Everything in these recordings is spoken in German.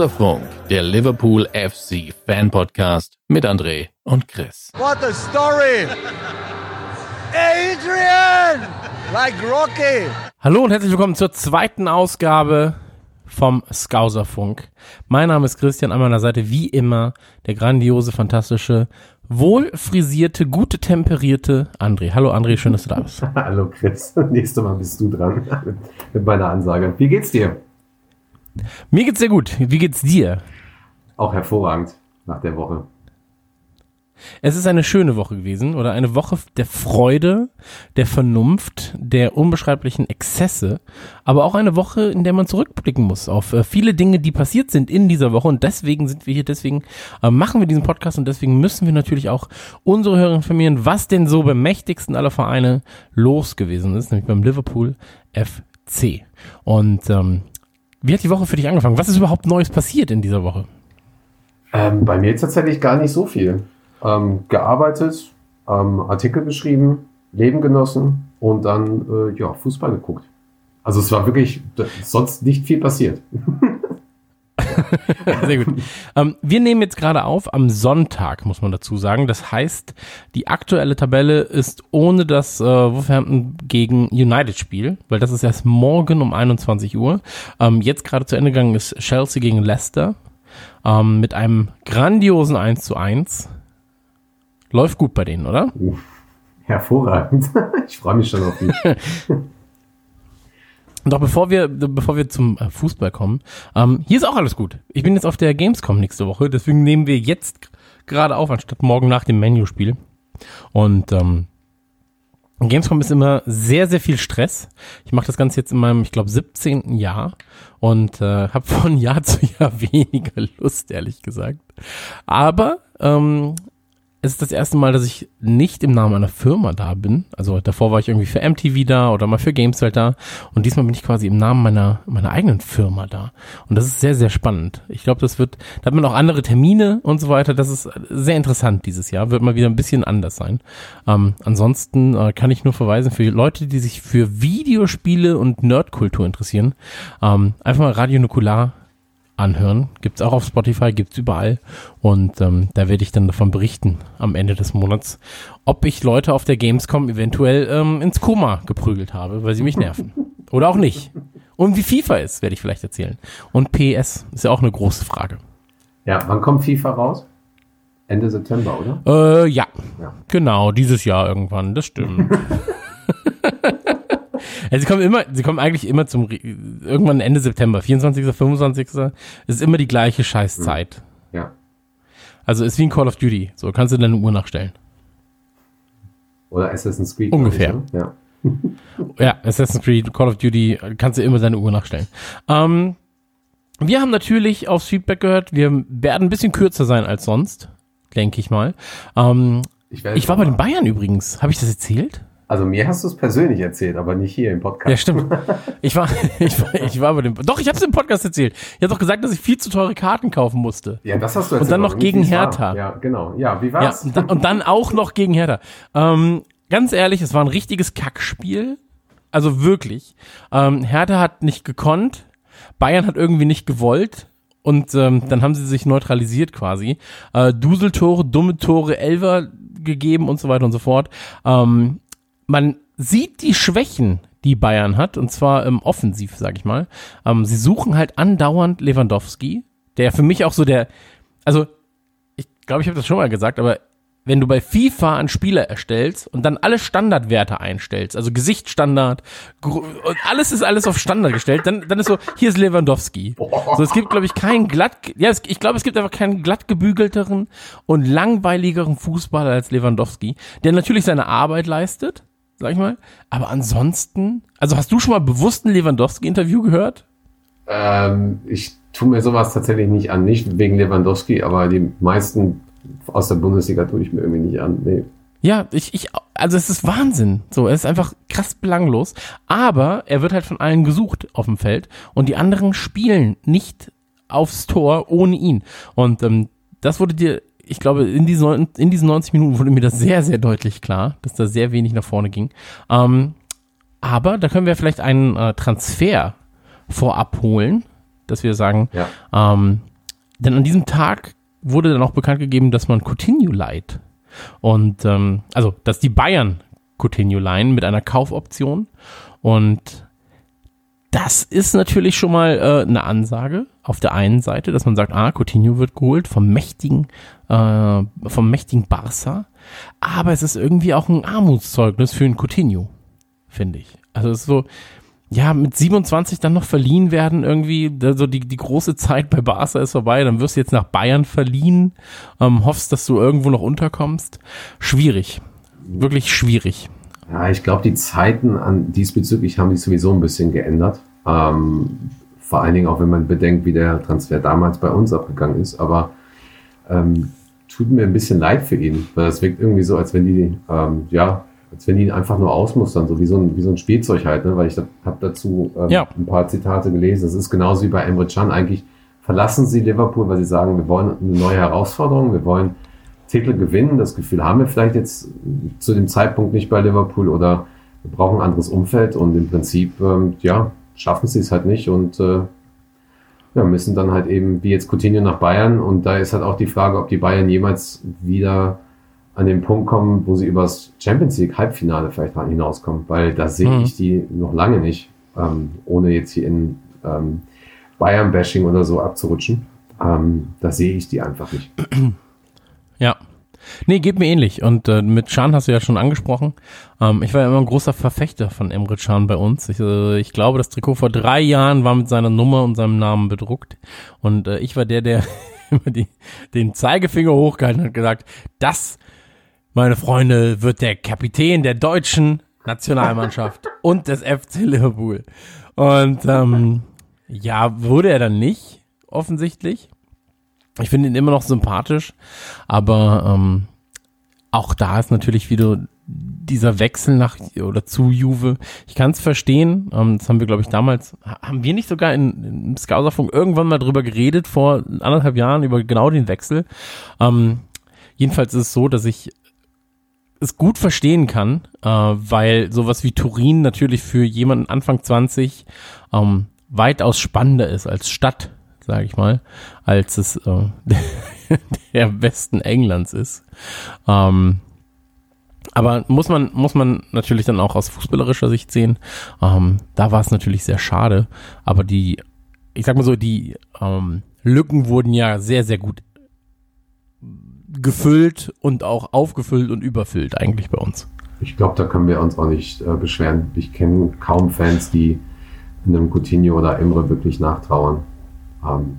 Skauserfunk, der Liverpool FC Fan Podcast mit André und Chris. What a story! Adrian! Like Rocky! Hallo und herzlich willkommen zur zweiten Ausgabe vom Skauserfunk. Mein Name ist Christian, an meiner Seite wie immer der grandiose, fantastische, wohl frisierte, gute temperierte André. Hallo André, schön, dass du da bist. Hallo Chris, nächstes Mal bist du dran mit, mit meiner Ansage. Wie geht's dir? Mir geht's sehr gut. Wie geht's dir? Auch hervorragend nach der Woche. Es ist eine schöne Woche gewesen oder eine Woche der Freude, der Vernunft, der unbeschreiblichen Exzesse, aber auch eine Woche, in der man zurückblicken muss auf äh, viele Dinge, die passiert sind in dieser Woche und deswegen sind wir hier, deswegen äh, machen wir diesen Podcast und deswegen müssen wir natürlich auch unsere Hörer informieren, was denn so beim mächtigsten aller Vereine los gewesen ist, nämlich beim Liverpool FC. Und ähm, wie hat die Woche für dich angefangen? Was ist überhaupt Neues passiert in dieser Woche? Ähm, bei mir tatsächlich gar nicht so viel. Ähm, gearbeitet, ähm, Artikel geschrieben, Leben genossen und dann äh, ja, Fußball geguckt. Also es war wirklich sonst nicht viel passiert. Sehr gut. Ähm, wir nehmen jetzt gerade auf am Sonntag, muss man dazu sagen. Das heißt, die aktuelle Tabelle ist ohne das äh, Wolverhampton gegen United Spiel, weil das ist erst morgen um 21 Uhr. Ähm, jetzt gerade zu Ende gegangen ist Chelsea gegen Leicester ähm, mit einem grandiosen 1 zu 1. Läuft gut bei denen, oder? Hervorragend. Ich freue mich schon auf die. Doch bevor wir, bevor wir zum äh, Fußball kommen, ähm, hier ist auch alles gut. Ich bin jetzt auf der Gamescom nächste Woche, deswegen nehmen wir jetzt gerade auf, anstatt morgen nach dem Menü-Spiel. Und ähm, Gamescom ist immer sehr, sehr viel Stress. Ich mache das Ganze jetzt in meinem, ich glaube, 17. Jahr und äh, habe von Jahr zu Jahr weniger Lust, ehrlich gesagt. Aber ähm, es ist das erste Mal, dass ich nicht im Namen einer Firma da bin. Also davor war ich irgendwie für MTV da oder mal für Gameswelt da. Und diesmal bin ich quasi im Namen meiner, meiner eigenen Firma da. Und das ist sehr, sehr spannend. Ich glaube, das wird, da hat man auch andere Termine und so weiter. Das ist sehr interessant dieses Jahr. Wird mal wieder ein bisschen anders sein. Ähm, ansonsten äh, kann ich nur verweisen für Leute, die sich für Videospiele und Nerdkultur interessieren. Ähm, einfach mal Radio Nukular anhören. Gibt's auch auf Spotify, gibt's überall. Und ähm, da werde ich dann davon berichten am Ende des Monats, ob ich Leute auf der Gamescom eventuell ähm, ins Koma geprügelt habe, weil sie mich nerven. Oder auch nicht. Und wie FIFA ist, werde ich vielleicht erzählen. Und PS ist ja auch eine große Frage. Ja, wann kommt FIFA raus? Ende September, oder? Äh, ja. ja. Genau, dieses Jahr irgendwann, das stimmt. Ja, sie kommen immer, sie kommen eigentlich immer zum, irgendwann Ende September, 24., 25. ist immer die gleiche Scheißzeit. Ja. Also ist wie ein Call of Duty. So kannst du deine Uhr nachstellen. Oder Assassin's Creed. Ungefähr. Ich, ne? Ja. ja, Assassin's Creed, Call of Duty, kannst du immer deine Uhr nachstellen. Ähm, wir haben natürlich aufs Feedback gehört, wir werden ein bisschen kürzer sein als sonst, denke ich mal. Ähm, ich, ich war bei den Bayern übrigens. Habe ich das erzählt? Also mir hast du es persönlich erzählt, aber nicht hier im Podcast. Ja, stimmt. Ich war, ich war, ich war bei dem. Doch, ich habe es im Podcast erzählt. Ich habe doch gesagt, dass ich viel zu teure Karten kaufen musste. Ja, das hast du erzählt. Und dann noch gegen Hertha. Ja, genau. Ja, wie war's? Ja, und, dann, und dann auch noch gegen Hertha. Ähm, ganz ehrlich, es war ein richtiges Kackspiel. Also wirklich. Ähm, Hertha hat nicht gekonnt. Bayern hat irgendwie nicht gewollt. Und ähm, dann haben sie sich neutralisiert quasi. Äh, Duseltore, dumme Tore, Elver gegeben und so weiter und so fort. Ähm, man sieht die Schwächen, die Bayern hat, und zwar im Offensiv, sag ich mal. Ähm, sie suchen halt andauernd Lewandowski, der für mich auch so der, also ich glaube, ich habe das schon mal gesagt, aber wenn du bei FIFA einen Spieler erstellst und dann alle Standardwerte einstellst, also Gesichtsstandard, alles ist alles auf Standard gestellt, dann, dann ist so, hier ist Lewandowski. So, es gibt, glaube ich, keinen glatt, ja, es, ich glaube, es gibt einfach keinen glatt gebügelteren und langweiligeren Fußballer als Lewandowski, der natürlich seine Arbeit leistet, sag ich mal. Aber ansonsten, also hast du schon mal bewusst ein Lewandowski-Interview gehört? Ähm, ich tue mir sowas tatsächlich nicht an, nicht wegen Lewandowski, aber die meisten aus der Bundesliga tue ich mir irgendwie nicht an. Nee. Ja, ich, ich, also es ist Wahnsinn. So, er ist einfach krass belanglos. Aber er wird halt von allen gesucht auf dem Feld und die anderen spielen nicht aufs Tor ohne ihn. Und ähm, das wurde dir, ich glaube, in diesen, in diesen 90 Minuten wurde mir das sehr, sehr deutlich klar, dass da sehr wenig nach vorne ging. Ähm, aber da können wir vielleicht einen äh, Transfer vorab holen, dass wir sagen, Ja. ähm, denn an diesem Tag wurde dann auch bekannt gegeben, dass man Coutinho leiht. Und ähm, also, dass die Bayern Coutinho leihen mit einer Kaufoption. Und das ist natürlich schon mal äh, eine Ansage auf der einen Seite, dass man sagt, ah, Coutinho wird geholt vom mächtigen, äh, vom mächtigen Barca. Aber es ist irgendwie auch ein Armutszeugnis für einen Coutinho, finde ich. Also es ist so, ja, mit 27 dann noch verliehen werden irgendwie, also die, die große Zeit bei Barca ist vorbei, dann wirst du jetzt nach Bayern verliehen, ähm, hoffst, dass du irgendwo noch unterkommst. Schwierig. Wirklich schwierig. Ja, ich glaube, die Zeiten an diesbezüglich haben sich sowieso ein bisschen geändert. Ähm, vor allen Dingen auch, wenn man bedenkt, wie der Transfer damals bei uns abgegangen ist. Aber ähm, tut mir ein bisschen leid für ihn, weil es wirkt irgendwie so, als wenn die, ähm, ja, als wenn die ihn einfach nur ausmustern, so wie so ein, wie so ein Spielzeug halt, ne? weil ich habe dazu ähm, Ja. ein paar Zitate gelesen. Es ist genauso wie bei Emre Can. Eigentlich verlassen sie Liverpool, weil sie sagen, wir wollen eine neue Herausforderung, wir wollen Titel gewinnen. Das Gefühl haben wir vielleicht jetzt zu dem Zeitpunkt nicht bei Liverpool oder wir brauchen ein anderes Umfeld und im Prinzip, ähm, ja, schaffen sie es halt nicht und äh, ja, müssen dann halt eben, wie jetzt Coutinho nach Bayern und da ist halt auch die Frage, ob die Bayern jemals wieder an den Punkt kommen, wo sie übers Champions League Halbfinale vielleicht hinauskommen, weil da sehe Mhm. ich die noch lange nicht, ähm, ohne jetzt hier in ähm, Bayern-Bashing oder so abzurutschen. Ähm, da sehe ich die einfach nicht. Nee, geht mir ähnlich. Und äh, mit Can hast du ja schon angesprochen. Ähm, ich war ja immer ein großer Verfechter von Emre Can bei uns. Ich, äh, ich glaube, das Trikot vor drei Jahren war mit seiner Nummer und seinem Namen bedruckt. Und äh, ich war der, der immer die, den Zeigefinger hochgehalten hat und gesagt, das, meine Freunde, wird der Kapitän der deutschen Nationalmannschaft und des FC Liverpool. Und ähm, ja, wurde er dann nicht, offensichtlich. Ich finde ihn immer noch sympathisch, aber ähm, auch da ist natürlich wieder dieser Wechsel nach oder zu Juve. Ich kann es verstehen. Ähm, das haben wir, glaube ich, damals, ha- haben wir nicht sogar in, im Scouserfunk irgendwann mal drüber geredet, vor anderthalb Jahren, über genau den Wechsel. Ähm, jedenfalls ist es so, dass ich es gut verstehen kann, äh, weil sowas wie Turin natürlich für jemanden Anfang 20 ähm, weitaus spannender ist als Stadt, sage ich mal, als es äh, der Westen Englands ist. Ähm, aber muss man, muss man natürlich dann auch aus fußballerischer Sicht sehen. Ähm, da war es natürlich sehr schade. Aber die, ich sag mal so, die ähm, Lücken wurden ja sehr, sehr gut gefüllt und auch aufgefüllt und überfüllt eigentlich bei uns. Ich glaube, da können wir uns auch nicht äh, beschweren. Ich kenne kaum Fans, die einem Coutinho oder Emre wirklich nachtrauern. Ähm,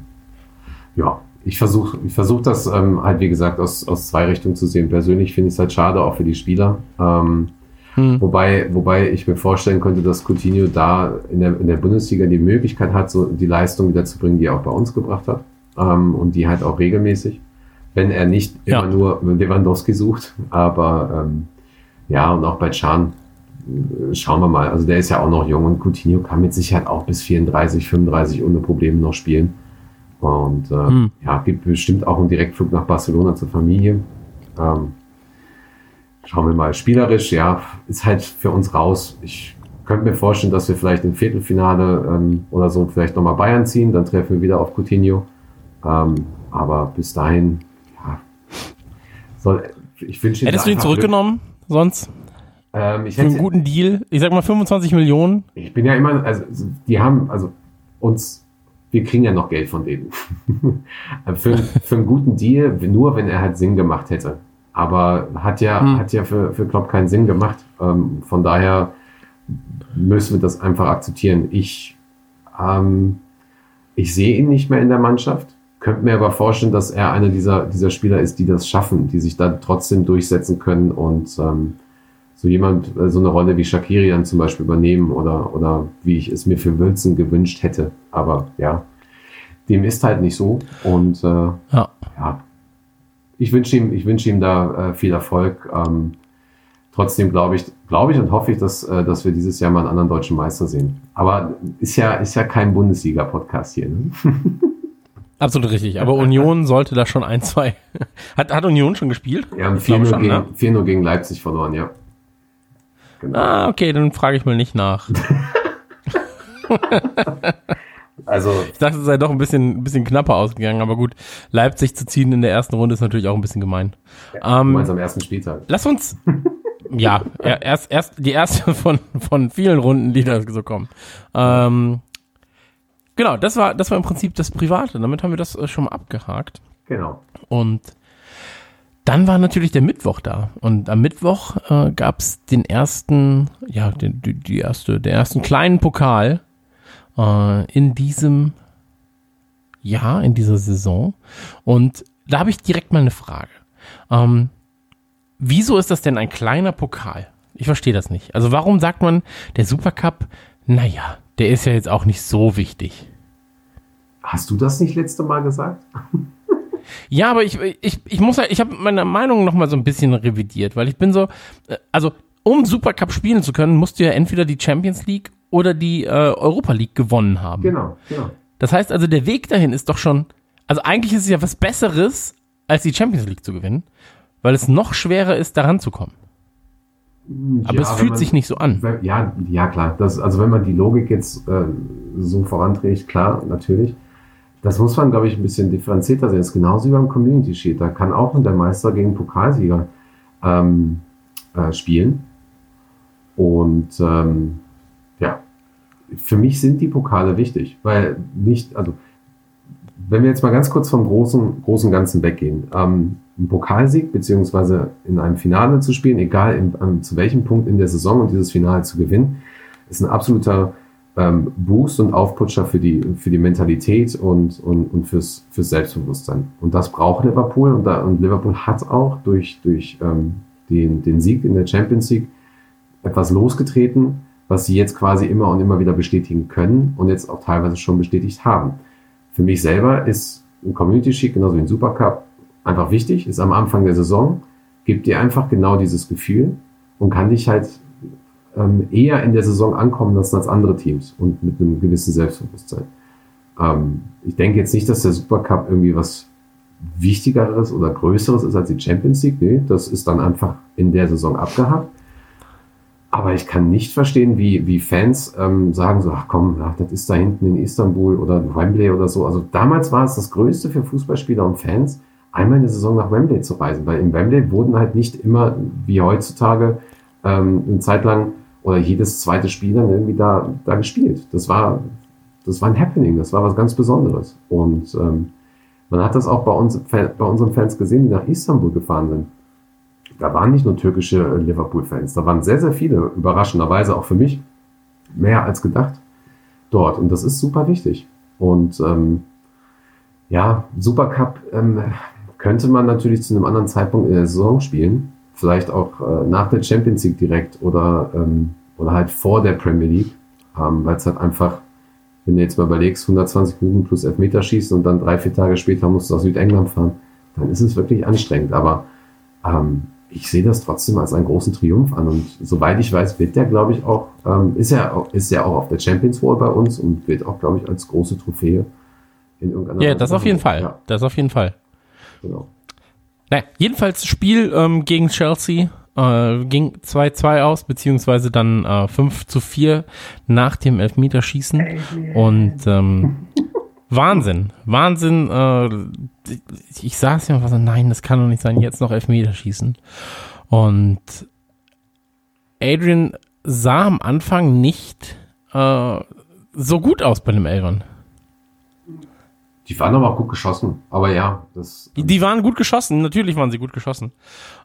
ja, ich versuche ich versuch das ähm, halt, wie gesagt, aus, aus zwei Richtungen zu sehen. Persönlich finde ich es halt schade, auch für die Spieler. Ähm, Hm. Wobei, wobei ich mir vorstellen könnte, dass Coutinho da in der, in der Bundesliga die Möglichkeit hat, so die Leistung wieder zu bringen, die er auch bei uns gebracht hat. Ähm, und die halt auch regelmäßig. Wenn er nicht Ja. immer nur Lewandowski sucht. Aber ähm, ja, und auch bei äh, schauen wir mal. Also der ist ja auch noch jung und Coutinho kann mit Sicherheit auch bis 34, 35 ohne Probleme noch spielen. Und äh, Hm. ja, gibt bestimmt auch einen Direktflug nach Barcelona zur Familie. Ähm, schauen wir mal. Spielerisch, ja, ist halt für uns raus. Ich könnte mir vorstellen, dass wir vielleicht im Viertelfinale ähm, oder so vielleicht nochmal Bayern ziehen. Dann treffen wir wieder auf Coutinho. Ähm, aber bis dahin, ja, soll, ich wünsche ihm Hättest du ihn zurückgenommen sonst? Ähm, ich Für einen guten Deal? Ich sag mal 25 Millionen. ich bin ja immer, also die haben, also uns, wir kriegen ja noch Geld von denen. für, für einen guten Deal, nur wenn er halt Sinn gemacht hätte. Aber hat ja, Hm. hat ja für, für Klopp keinen Sinn gemacht. Ähm, von daher müssen wir das einfach akzeptieren. Ich, ähm, ich sehe ihn nicht mehr in der Mannschaft. Könnte mir aber vorstellen, dass er einer dieser, dieser Spieler ist, die das schaffen, die sich dann trotzdem durchsetzen können und ähm, so jemand, äh, so eine Rolle wie Shakiri dann zum Beispiel übernehmen oder, oder wie ich es mir für Wilson gewünscht hätte. Aber ja, dem ist halt nicht so. Und äh, Ja. ja, ich wünsche ihm, ich wünsche ihm da äh, viel Erfolg. Ähm, Trotzdem glaube ich, glaube ich und hoffe ich, dass, äh, dass wir dieses Jahr mal einen anderen deutschen Meister sehen. Aber ist ja, ist ja kein Bundesliga-Podcast hier. Ne? Absolut richtig. Aber Union sollte da schon ein, zwei. Hat, hat Union schon gespielt? Wir haben Ich glaube 4-0 schon, gegen, ne? 4-0 gegen Leipzig verloren, ja. Genau. Ah, okay, dann frage ich mal nicht nach. Also, Ich dachte, es sei doch ein bisschen, ein bisschen knapper ausgegangen, aber gut, Leipzig zu ziehen in der ersten Runde ist natürlich auch ein bisschen gemein. du Ähm, am ersten Spieltag. lass uns, ja, er- erst, erst die erste von, von vielen Runden, die da so kommen. Ähm, genau, das war, das war im Prinzip das Private. Damit haben wir das äh, schon mal abgehakt. Genau. Und dann war natürlich der Mittwoch da. Und am Mittwoch äh, gab es den ersten, ja, den, die, die erste, den ersten kleinen Pokal äh, in diesem Jahr, in dieser Saison. Und da habe ich direkt mal eine Frage. Ähm, wieso ist das denn ein kleiner Pokal? Ich verstehe das nicht. Also warum sagt man, der Supercup, naja, der ist ja jetzt auch nicht so wichtig. Hast du das nicht letzte Mal gesagt? Ja, aber ich, ich, ich muss ja, ich habe meine Meinung noch mal so ein bisschen revidiert, weil ich bin so, äh, also um Supercup spielen zu können, musst du ja entweder die Champions League oder die äh, Europa League gewonnen haben. Genau, genau. Das heißt also, der Weg dahin ist doch schon, also eigentlich ist es ja was Besseres, als die Champions League zu gewinnen, weil es noch schwerer ist, daran zu kommen. Aber Ja, es fühlt man- sich nicht so an. Wenn- Ja, ja klar. Das, also wenn man die Logik jetzt äh, so voranträgt, klar, natürlich. Das muss man, glaube ich, ein bisschen differenzierter sehen. Das ist genauso wie beim Community Shield. Da kann auch der Meister gegen Pokalsieger ähm, äh, spielen. Und ähm, ja, für mich sind die Pokale wichtig, weil nicht, also wenn wir jetzt mal ganz kurz vom großen, großen Ganzen weggehen, ähm, ein Pokalsieg beziehungsweise in einem Finale zu spielen, egal in, ähm, zu welchem Punkt in der Saison und dieses Finale zu gewinnen, ist ein absoluter ähm, Boost und Aufputscher für die, für die Mentalität und, und, und fürs, fürs Selbstbewusstsein. Und das braucht Liverpool und, da, und Liverpool hat auch durch, durch ähm, den, den Sieg in der Champions League etwas losgetreten, was sie jetzt quasi immer und immer wieder bestätigen können und jetzt auch teilweise schon bestätigt haben. Für mich selber ist ein Community Shield genauso wie ein Supercup einfach wichtig, ist am Anfang der Saison, gibt dir einfach genau dieses Gefühl und kann dich halt ähm, eher in der Saison ankommen lassen als andere Teams und mit einem gewissen Selbstbewusstsein. Ähm, ich denke jetzt nicht, dass der Supercup irgendwie was Wichtigeres oder Größeres ist als die Champions League. Nee, das ist dann einfach in der Saison abgehakt. Aber ich kann nicht verstehen, wie, wie Fans ähm, sagen so, ach komm, ach, das ist da hinten in Istanbul oder Wembley oder so. Also damals war es das Größte für Fußballspieler und Fans, einmal in der Saison nach Wembley zu reisen, weil in Wembley wurden halt nicht immer, wie heutzutage, ähm, eine Zeit lang oder jedes zweite Spiel dann irgendwie da, da gespielt. Das war, das war ein Happening, das war was ganz Besonderes. Und ähm, man hat das auch bei uns, bei unseren Fans gesehen, die nach Istanbul gefahren sind da waren nicht nur türkische äh, Liverpool-Fans, da waren sehr, sehr viele, überraschenderweise auch für mich, mehr als gedacht dort. Und das ist super wichtig. Und ähm, ja, Supercup ähm, könnte man natürlich zu einem anderen Zeitpunkt in der Saison spielen. Vielleicht auch äh, nach der Champions League direkt oder, ähm, oder halt vor der Premier League. Ähm, Weil es halt einfach, wenn du jetzt mal überlegst, 120 Minuten plus Elfmeterschießen und dann drei, vier Tage später musst du aus Südengland fahren, dann ist es wirklich anstrengend. Aber ähm, ich sehe das trotzdem als einen großen Triumph an. Und soweit ich weiß, wird der, glaube ich, auch, ähm, ist er ist er auch auf der Champions Wall bei uns und wird auch, glaube ich, als große Trophäe in irgendeiner Ja, Weise das auf jeden Fall. Ja, Das auf jeden Fall. genau. Naja, jedenfalls Spiel ähm, gegen Chelsea äh, ging 2-2 aus, beziehungsweise dann äh, 5 zu 4 nach dem Elfmeterschießen. Und ähm, Wahnsinn, Wahnsinn. Äh, ich saß ja und war so, nein, das kann doch nicht sein, jetzt noch Elfmeterschießen. Und Adrian sah am Anfang nicht äh, so gut aus bei dem Elfern. Die waren aber auch gut geschossen. Aber ja, das. Die, die waren gut geschossen, natürlich waren sie gut geschossen.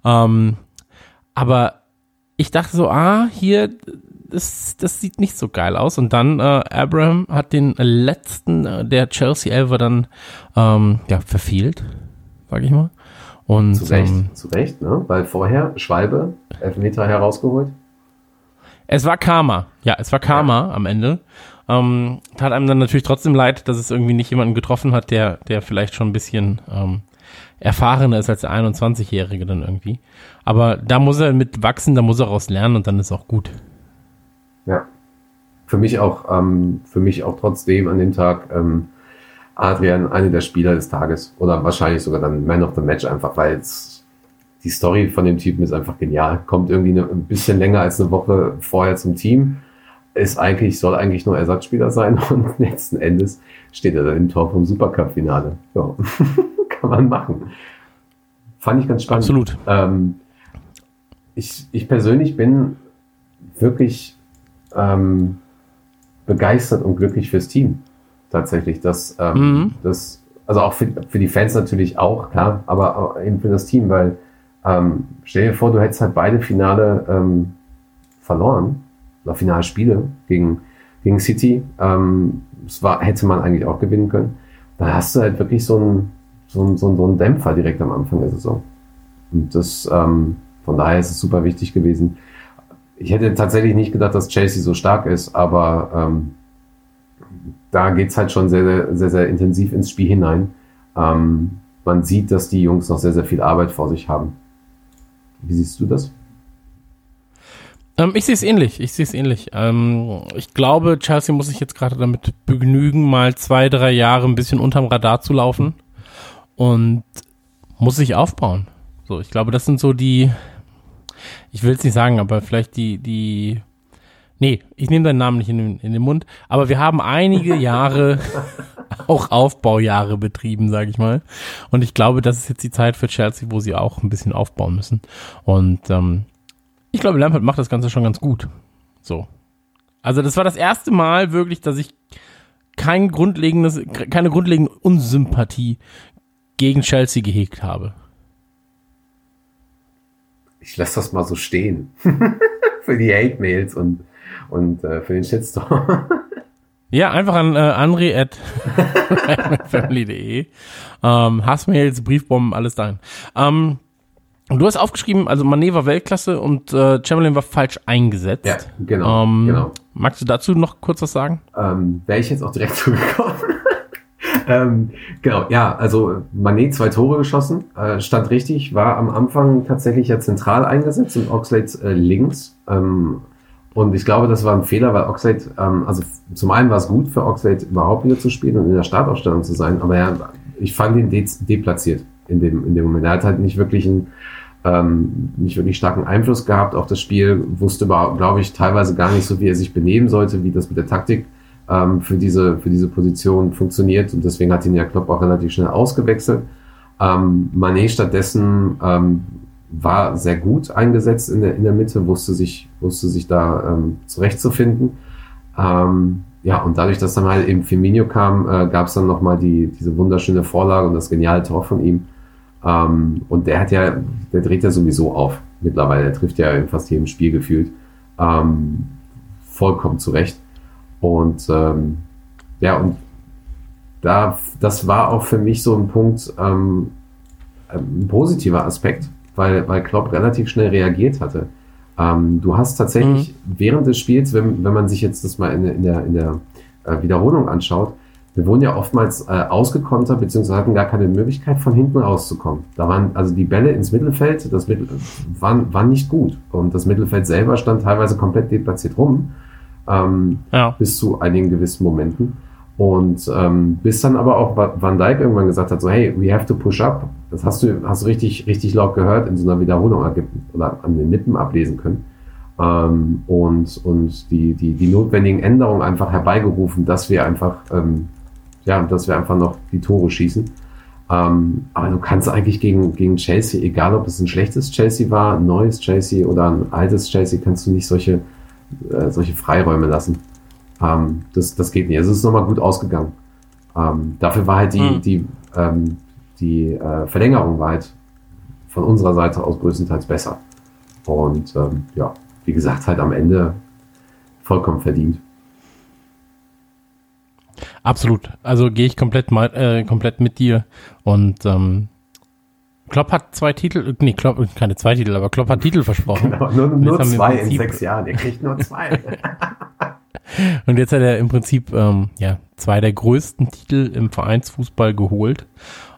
Ähm, aber ich dachte so, ah, hier, das, das sieht nicht so geil aus. Und dann, äh, Abraham hat den letzten äh, der Chelsea Elfer dann ähm, ja, verfehlt, sag ich mal. Und Zu Recht, ähm, zu Recht, ne? Weil vorher Schwalbe Elfmeter herausgeholt. es war Karma. Ja, es war Karma am Ende. Ähm, tat einem dann natürlich trotzdem leid, dass es irgendwie nicht jemanden getroffen hat, der, der vielleicht schon ein bisschen ähm, erfahrener ist als der 21-Jährige dann irgendwie. Aber da muss er mit wachsen, da muss er raus lernen und dann ist auch gut. Ja. Für mich auch, ähm, für mich auch trotzdem an dem Tag ähm, Adrian einer der Spieler des Tages oder wahrscheinlich sogar dann Man of the Match einfach, weil die Story von dem Typen ist einfach genial. Kommt irgendwie eine, ein bisschen länger als eine Woche vorher zum Team, ist eigentlich, soll eigentlich nur Ersatzspieler sein und letzten Endes steht er dann im Tor vom Supercup-Finale. Ja, kann man machen. Fand ich ganz spannend. Absolut. Ähm, ich, ich persönlich bin wirklich ähm, begeistert und glücklich fürs Team. Tatsächlich. Das, ähm, Mhm. das, also auch für, für die Fans natürlich auch, klar, aber auch eben für das Team, weil ähm, stell dir vor, du hättest halt beide Finale ähm, verloren, Finalspiele gegen, gegen City. Ähm, das war, hätte man eigentlich auch gewinnen können. Da hast du halt wirklich so einen, so einen, so einen, so einen Dämpfer direkt am Anfang der Saison. Und das, ähm, von daher ist es super wichtig gewesen. Ich hätte tatsächlich nicht gedacht, dass Chelsea so stark ist, aber ähm, da geht's halt schon sehr, sehr, sehr, sehr intensiv ins Spiel hinein. Ähm, man sieht, dass die Jungs noch sehr, sehr viel Arbeit vor sich haben. Wie siehst du das? Ähm, ich sehe es ähnlich. Ich sehe es ähnlich. Ähm, ich glaube, Chelsea muss sich jetzt gerade damit begnügen, mal zwei, drei Jahre ein bisschen unterm Radar zu laufen und muss sich aufbauen. So, ich glaube, das sind so die, ich will es nicht sagen, aber vielleicht die, die, nee, ich nehme deinen Namen nicht in den, in den Mund, aber wir haben einige Jahre auch Aufbaujahre betrieben, sage ich mal. Und ich glaube, das ist jetzt die Zeit für Chelsea, wo sie auch ein bisschen aufbauen müssen. Und ähm, ich glaube, Lampard macht das Ganze schon ganz gut. So. Also das war das erste Mal wirklich, dass ich kein grundlegendes, keine grundlegende Unsympathie gegen Chelsea gehegt habe. Ich lasse das mal so stehen. für die Hate-Mails und, und äh, für den Shitstorm. Ja, einfach an äh, andre at family.de. Ähm, Hassmails, Briefbomben, alles dahin. Ähm, du hast aufgeschrieben, also Mané war Weltklasse und äh, Chamberlain war falsch eingesetzt. Ja, genau, Ähm, genau. Magst du dazu noch kurz was sagen? ähm, wäre ich jetzt auch direkt zugekommen. ähm, genau, ja, also Manet zwei Tore geschossen, äh, stand richtig, war am Anfang tatsächlich ja zentral eingesetzt und Oxlade äh, links. Ähm, und ich glaube, das war ein Fehler, weil Oxlade, ähm, also zum einen war es gut für Oxlade überhaupt wieder zu spielen und in der Startaufstellung zu sein, aber er, ich fand ihn de deplatziert in dem, in dem Moment. Er hat halt nicht wirklich einen ähm, nicht wirklich starken Einfluss gehabt auf das Spiel, wusste glaube ich, teilweise gar nicht so, wie er sich benehmen sollte, wie das mit der Taktik ähm, für, diese, für diese Position funktioniert. Und deswegen hat ihn ja Klopp auch relativ schnell ausgewechselt. Ähm, Mané stattdessen ähm, war sehr gut eingesetzt in der, in der Mitte, wusste sich, wusste sich da ähm, zurechtzufinden. Ähm, ja, und dadurch, dass dann halt eben Firmino kam, äh, gab es dann nochmal die, diese wunderschöne Vorlage und das geniale Tor von ihm. Ähm, und der hat ja, der dreht ja sowieso auf mittlerweile. Der trifft ja in fast jedem Spiel gefühlt. Ähm, vollkommen zurecht. Und ähm, ja, und da, das war auch für mich so ein Punkt, ähm, ein positiver Aspekt, weil, weil Klopp relativ schnell reagiert hatte. Ähm, du hast tatsächlich während des Spiels, wenn, wenn man sich jetzt das mal in, der- in der, in der äh, Wiederholung anschaut, wir wurden ja oftmals äh, ausgekontert, beziehungsweise hatten gar keine Möglichkeit, von hinten rauszukommen. Da waren also die Bälle ins Mittelfeld, das Mittel, waren, waren nicht gut. Und das Mittelfeld selber stand teilweise komplett deplatziert rum, ähm, Ja. bis zu einigen gewissen Momenten. Und ähm, bis dann aber auch Van Dijk irgendwann gesagt hat, so hey, we have to push up. Das hast du, hast du richtig, richtig laut gehört in so einer Wiederholung erge- oder an den Lippen ablesen können. Ähm, und und die, die, die notwendigen Änderungen einfach herbeigerufen, dass wir einfach, ähm, ja, dass wir einfach noch die Tore schießen. Ähm, aber du kannst eigentlich gegen, gegen Chelsea, egal ob es ein schlechtes Chelsea war, ein neues Chelsea oder ein altes Chelsea, kannst du nicht solche, äh, solche Freiräume lassen. Ähm, das, das geht nicht. Also es ist nochmal gut ausgegangen. Ähm, dafür war halt die, Mhm. die, ähm, die äh, Verlängerung war halt von unserer Seite aus größtenteils besser. Und ähm, ja, wie gesagt, halt am Ende vollkommen verdient. Absolut. Also gehe ich komplett, mal, äh, komplett mit dir. Und ähm, Klopp hat zwei Titel, nee, Klopp, keine zwei Titel, aber Klopp hat Titel versprochen. Genau, nur, nur zwei in sechs Jahren. Er kriegt nur zwei. Und jetzt hat er im Prinzip ähm, ja, zwei der größten Titel im Vereinsfußball geholt.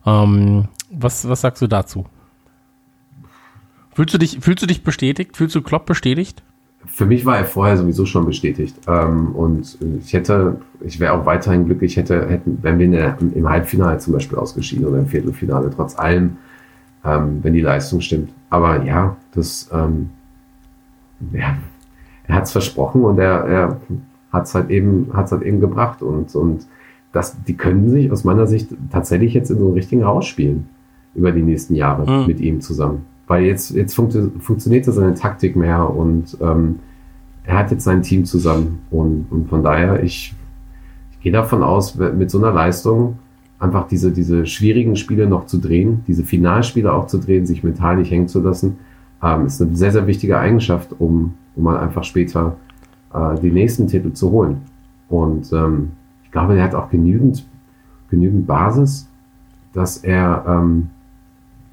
Ähm, Was, was sagst du dazu? Fühlst du dich, fühlst du dich bestätigt? Fühlst du Klopp bestätigt? Für mich war er vorher sowieso schon bestätigt. Ähm, und ich hätte, ich wäre auch weiterhin glücklich, hätte, hätten, wenn wir der, im Halbfinale zum Beispiel ausgeschieden oder im Viertelfinale, trotz allem, ähm, wenn die Leistung stimmt. Aber ja, das, ähm, ja, er hat es versprochen und er, er hat es halt eben, hat's halt eben gebracht und, und das, die können sich aus meiner Sicht tatsächlich jetzt in so einen richtigen Rausch spielen über die nächsten Jahre Mhm. mit ihm zusammen. Weil jetzt, jetzt funktio funktioniert ja seine Taktik mehr und ähm, er hat jetzt sein Team zusammen und, und von daher, ich, ich gehe davon aus, mit so einer Leistung einfach diese, diese schwierigen Spiele noch zu drehen, diese Finalspiele auch zu drehen, sich mental nicht hängen zu lassen, ähm, ist eine sehr, sehr wichtige Eigenschaft, um, um mal einfach später äh, die nächsten Titel zu holen. Und ähm, ich glaube, der hat auch genügend, genügend Basis, dass er ähm,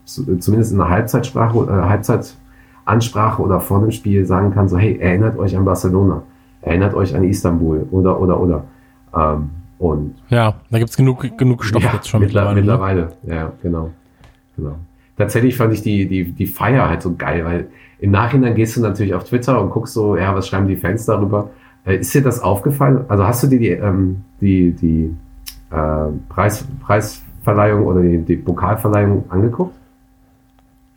zumindest in der Halbzeitsprache, äh, Halbzeitansprache oder vor dem Spiel sagen kann, so hey, erinnert euch an Barcelona, erinnert euch an Istanbul oder oder oder. Ähm, und Ja, da gibt's genug, genug Stoff ja, jetzt schon mittler- mittlerweile. ne? mittlerweile. Ja, genau. genau. Tatsächlich fand ich die, die, die Feier halt so geil, weil im Nachhinein gehst du natürlich auf Twitter und guckst so, ja, was schreiben die Fans darüber? Äh, ist dir das aufgefallen? Also hast du dir die, ähm, die, die äh, Preis, Preisverleihung oder die, die Pokalverleihung angeguckt?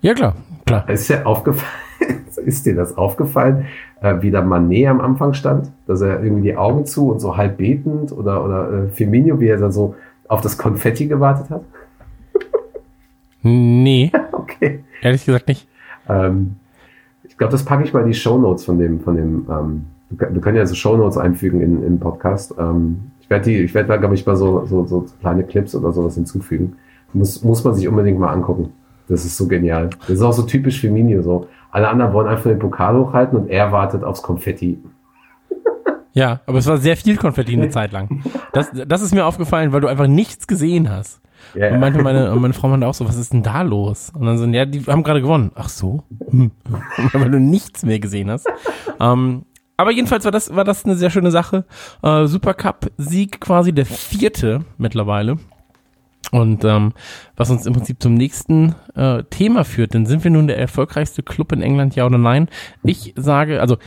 Ja, klar, klar. Ist dir aufgefallen, ist dir das aufgefallen, äh, wie der Manet am Anfang stand? Dass er irgendwie die Augen zu und so halb betend oder, oder äh, Firmino, wie er dann so auf das Konfetti gewartet hat? Nee, Okay. ehrlich gesagt nicht. Ähm, ich glaube, das packe ich mal in die Shownotes von dem, von dem, ähm, wir können- ja so Shownotes einfügen in, in den Podcast. Ähm, ich werde die, ich werde da, glaube ich, mal so, so, so kleine Clips oder sowas hinzufügen. Muss, muss man sich unbedingt mal angucken. Das ist so genial. Das ist auch so typisch für Minio so. Alle anderen wollen einfach den Pokal hochhalten und er wartet aufs Konfetti. Ja, aber es war sehr viel Konfetti eine Zeit lang. Das, das ist mir aufgefallen, weil du einfach nichts gesehen hast. Ja, Und meinte meine, meine Frau meinte auch so, was ist denn da los? Und dann so, ja, die haben gerade gewonnen. Ach so? Hm. weil du nichts mehr gesehen hast. Ähm, aber jedenfalls war das, war das eine sehr schöne Sache. Äh, Supercup-Sieg quasi der vierte mittlerweile. Und ähm, was uns im Prinzip zum nächsten äh, Thema führt, denn sind wir nun der erfolgreichste Club in England, ja oder nein? Ich sage, also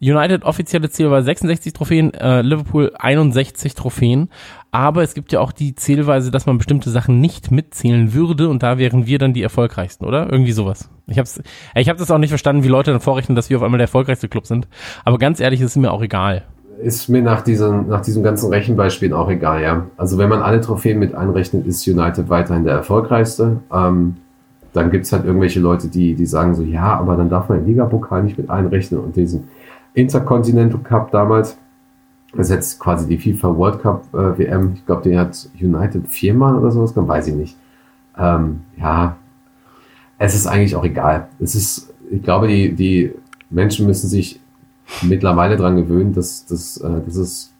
United offizielle Ziel war 66 Trophäen, äh, Liverpool 61 Trophäen. Aber es gibt ja auch die Zählweise, dass man bestimmte Sachen nicht mitzählen würde und da wären wir dann die erfolgreichsten, oder? Irgendwie sowas. Ich hab's, ich hab das auch nicht verstanden, wie Leute dann vorrechnen, dass wir auf einmal der erfolgreichste Club sind. Aber ganz ehrlich, ist mir auch egal. Ist mir nach diesem, nach diesem ganzen Rechenbeispiel auch egal, ja. Also wenn man alle Trophäen mit einrechnet, ist United weiterhin der erfolgreichste. Ähm, dann gibt's halt irgendwelche Leute, die, die sagen so, ja, aber dann darf man den Ligapokal nicht mit einrechnen und diesen Intercontinental Cup damals. Das ist jetzt quasi die FIFA World Cup äh, WM. Ich glaube, den hat United viermal oder sowas gewonnen, weiß ich nicht. Ähm, ja, es ist eigentlich auch egal. Es ist, ich glaube, die, die Menschen müssen sich mittlerweile dran gewöhnen, dass, dass, äh, dass es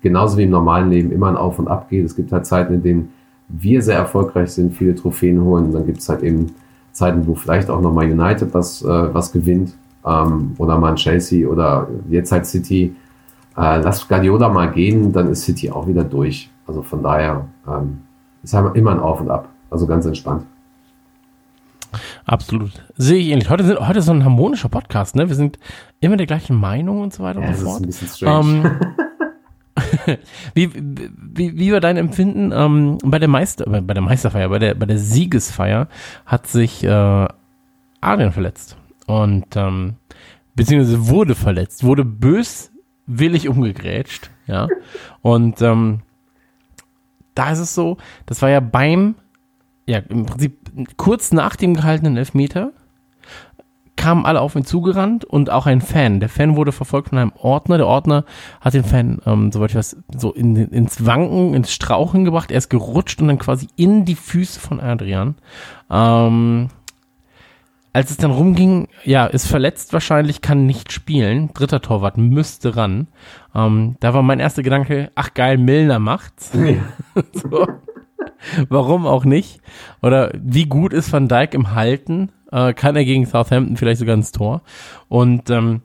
genauso wie im normalen Leben immer ein Auf und Ab geht. Es gibt halt Zeiten, in denen wir sehr erfolgreich sind, viele Trophäen holen. Und dann gibt es halt eben Zeiten, wo vielleicht auch nochmal United was, äh, was gewinnt. Ähm, oder mal ein Chelsea oder jetzt halt City. Äh, lass Guardiola mal gehen, dann ist City auch wieder durch. Also von daher ähm, ist halt immer ein Auf und Ab. Also ganz entspannt. Absolut. Sehe ich ähnlich. Heute, sind, heute ist so ein harmonischer Podcast, ne? Wir sind immer der gleichen Meinung und so weiter Ja, und das so ist fort. ein bisschen strange. Ähm, wie, wie, wie war dein Empfinden ähm, bei der Meister, bei bei der Meisterfeier, bei der, bei der Siegesfeier hat sich äh, Adrian verletzt und ähm, beziehungsweise wurde verletzt, wurde böswillig umgegrätscht, ja. Und ähm, da ist es so, das war ja beim, ja, im Prinzip kurz nach dem gehaltenen Elfmeter kamen alle auf ihn zugerannt und auch ein Fan. Der Fan wurde verfolgt von einem Ordner. Der Ordner hat den Fan, ähm, soweit ich weiß, so in, ins Wanken, ins Strauchen gebracht. Er ist gerutscht und dann quasi in die Füße von Adrian. Ähm, als es dann rumging, ja, ist verletzt wahrscheinlich, kann nicht spielen. Dritter Torwart müsste ran. Ähm, da war mein erster Gedanke, ach geil, Milner macht's. so. Warum auch nicht? Oder wie gut ist Van Dijk im Halten? Äh, kann er gegen Southampton vielleicht sogar ins Tor? Und ähm,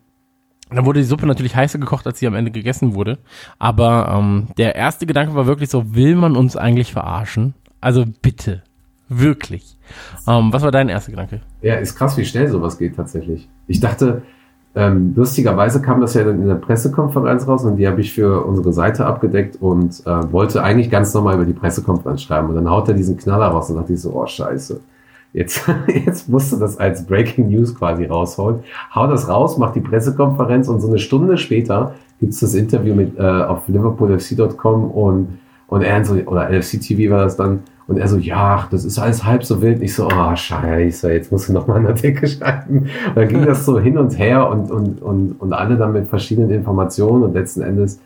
dann wurde die Suppe natürlich heißer gekocht, als sie am Ende gegessen wurde. Aber ähm, der erste Gedanke war wirklich so, will man uns eigentlich verarschen? Also bitte. Wirklich. Ähm, was war dein erster Gedanke? Ja, ist krass, wie schnell sowas geht tatsächlich. Ich dachte, ähm, lustigerweise kam das ja dann in der Pressekonferenz raus und die habe ich für unsere Seite abgedeckt und äh, wollte eigentlich ganz normal über die Pressekonferenz schreiben. Und dann haut er diesen Knaller raus und dachte ich so, oh scheiße. Jetzt, jetzt musst du das als Breaking News quasi rausholen. Hau das raus, mach die Pressekonferenz und so eine Stunde später gibt's das Interview mit äh, auf liverpoolfc.com und, und er so, oder LFC TV war das dann, und er so, ja, das ist alles halb so wild. Ich so, oh, scheiße, jetzt musst du noch mal einen Artikel schreiben. Und dann ging das so hin und her und, und, und, und alle dann mit verschiedenen Informationen und letzten Endes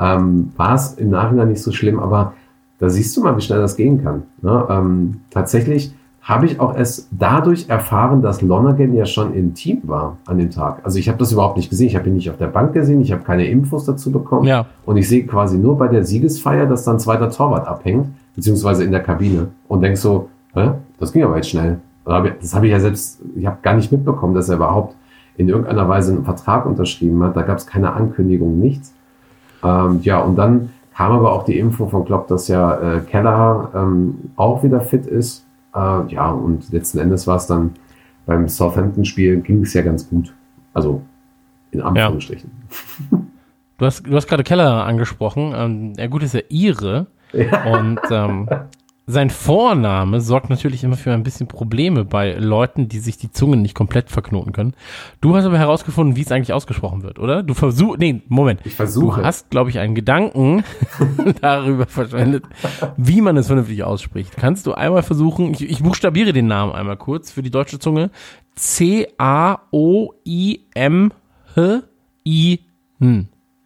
ähm, war es im Nachhinein nicht so schlimm, aber da siehst du mal, wie schnell das gehen kann. Ne? Ähm, tatsächlich habe ich auch erst dadurch erfahren, dass Lonergan ja schon im Team war an dem Tag. Also ich habe das überhaupt nicht gesehen. Ich habe ihn nicht auf der Bank gesehen. Ich habe keine Infos dazu bekommen. Ja. Und ich sehe quasi nur bei der Siegesfeier, dass dann zweiter Torwart abhängt, beziehungsweise in der Kabine. Und denk so, hä? das ging aber jetzt schnell. Das habe ich ja selbst, ich habe gar nicht mitbekommen, dass er überhaupt in irgendeiner Weise einen Vertrag unterschrieben hat. Da gab es keine Ankündigung, nichts. Ähm, ja, und dann kam aber auch die Info von Klopp, dass ja äh, Keller ähm, auch wieder fit ist äh, ja, und letzten Endes war es dann beim Southampton-Spiel ging es ja ganz gut. Also in Anführungsstrichen. Ja. Du hast, du hast gerade Keller angesprochen. Ähm, ja, gut ist ja Ihre. Ja. Und ähm, sein Vorname sorgt natürlich immer für ein bisschen Probleme bei Leuten, die sich die Zungen nicht komplett verknoten können. Du hast aber herausgefunden, wie es eigentlich ausgesprochen wird, oder? Du versuchst, nee, Moment. Ich versuche. Du hast, glaube ich, einen Gedanken darüber verschwendet, wie man es vernünftig ausspricht. Kannst du einmal versuchen, ich, ich buchstabiere den Namen einmal kurz für die deutsche Zunge. C-A-O-I-M-H-I-N.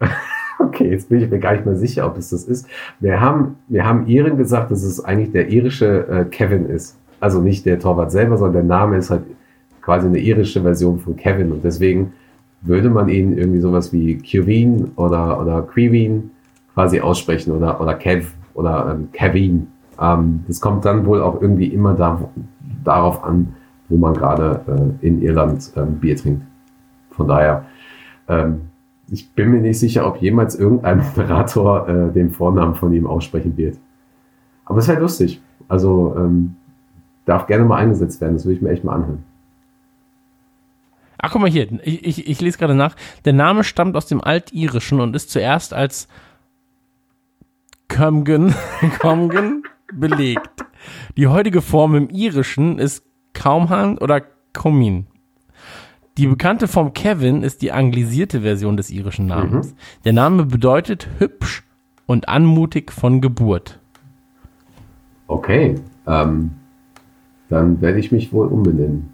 Okay, jetzt bin ich mir gar nicht mehr sicher, ob es das ist. Wir haben, wir haben Iren gesagt, dass es eigentlich der irische äh, Kevin ist. Also nicht der Torwart selber, sondern der Name ist halt quasi eine irische Version von Kevin. Und deswegen würde man ihn irgendwie sowas wie Kevin oder, oder Quivin quasi aussprechen oder, oder Kev oder ähm, Kevin. Ähm, das kommt dann wohl auch irgendwie immer da, darauf an, wo man gerade äh, in Irland ähm, Bier trinkt. Von daher, ähm, ich bin mir nicht sicher, ob jemals irgendein Moderator äh, den Vornamen von ihm aussprechen wird. Aber es wäre lustig. Also ähm, darf gerne mal eingesetzt werden. Das würde ich mir echt mal anhören. Ach, guck mal hier. Ich, ich, ich lese gerade nach. Der Name stammt aus dem Altirischen und ist zuerst als Comgen, Comgen belegt. Die heutige Form im Irischen ist Kaumhan oder Komin. Die bekannte Form Kevin ist die anglisierte Version des irischen Namens. Mhm. Der Name bedeutet hübsch und anmutig von Geburt. Okay, ähm, dann werde ich mich wohl umbenennen.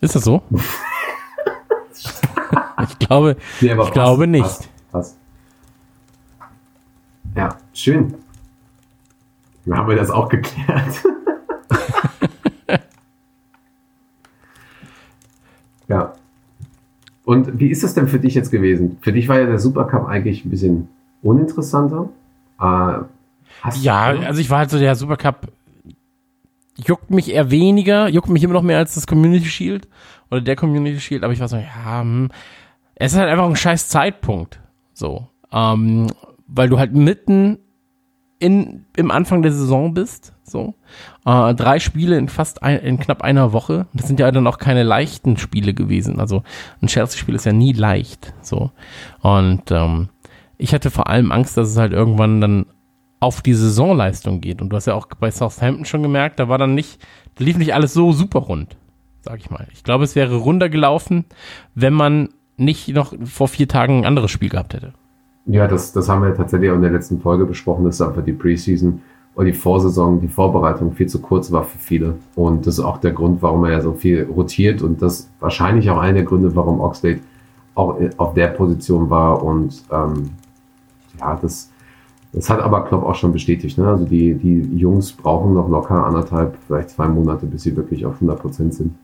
Ist das so? ich glaube, nee, ich passt, glaube nicht. Passt, passt. Ja, schön. Dann haben wir das auch geklärt. Ja. Und wie ist das denn für dich jetzt gewesen? Für dich war ja der Supercup eigentlich ein bisschen uninteressanter. Äh, ja, du, also ich war halt so der Supercup juckt mich eher weniger, juckt mich immer noch mehr als das Community Shield oder der Community Shield, aber ich war so, ja, hm, es ist halt einfach ein scheiß Zeitpunkt, so, ähm, weil du halt mitten in, im Anfang der Saison bist. So. Äh, drei Spiele in fast ein, in knapp einer Woche. Das sind ja dann auch keine leichten Spiele gewesen. Also ein Chelsea-Spiel ist ja nie leicht. So. Und ähm, ich hatte vor allem Angst, dass es halt irgendwann dann auf die Saisonleistung geht. Und du hast ja auch bei Southampton schon gemerkt, da war dann nicht, da lief nicht alles so super rund, sag ich mal. Ich glaube, es wäre runder gelaufen, wenn man nicht noch vor vier Tagen ein anderes Spiel gehabt hätte. Ja, das, das haben wir tatsächlich auch in der letzten Folge besprochen, dass einfach die Preseason oder die Vorsaison, die Vorbereitung viel zu kurz war für viele. Und das ist auch der Grund, warum er ja so viel rotiert und das wahrscheinlich auch einer der Gründe, warum Oxlade auch auf der Position war. Und ähm, ja, das, das hat aber Klopp auch schon bestätigt. Ne? Also die, die Jungs brauchen noch locker anderthalb, vielleicht zwei Monate, bis sie wirklich auf 100 Prozent sind.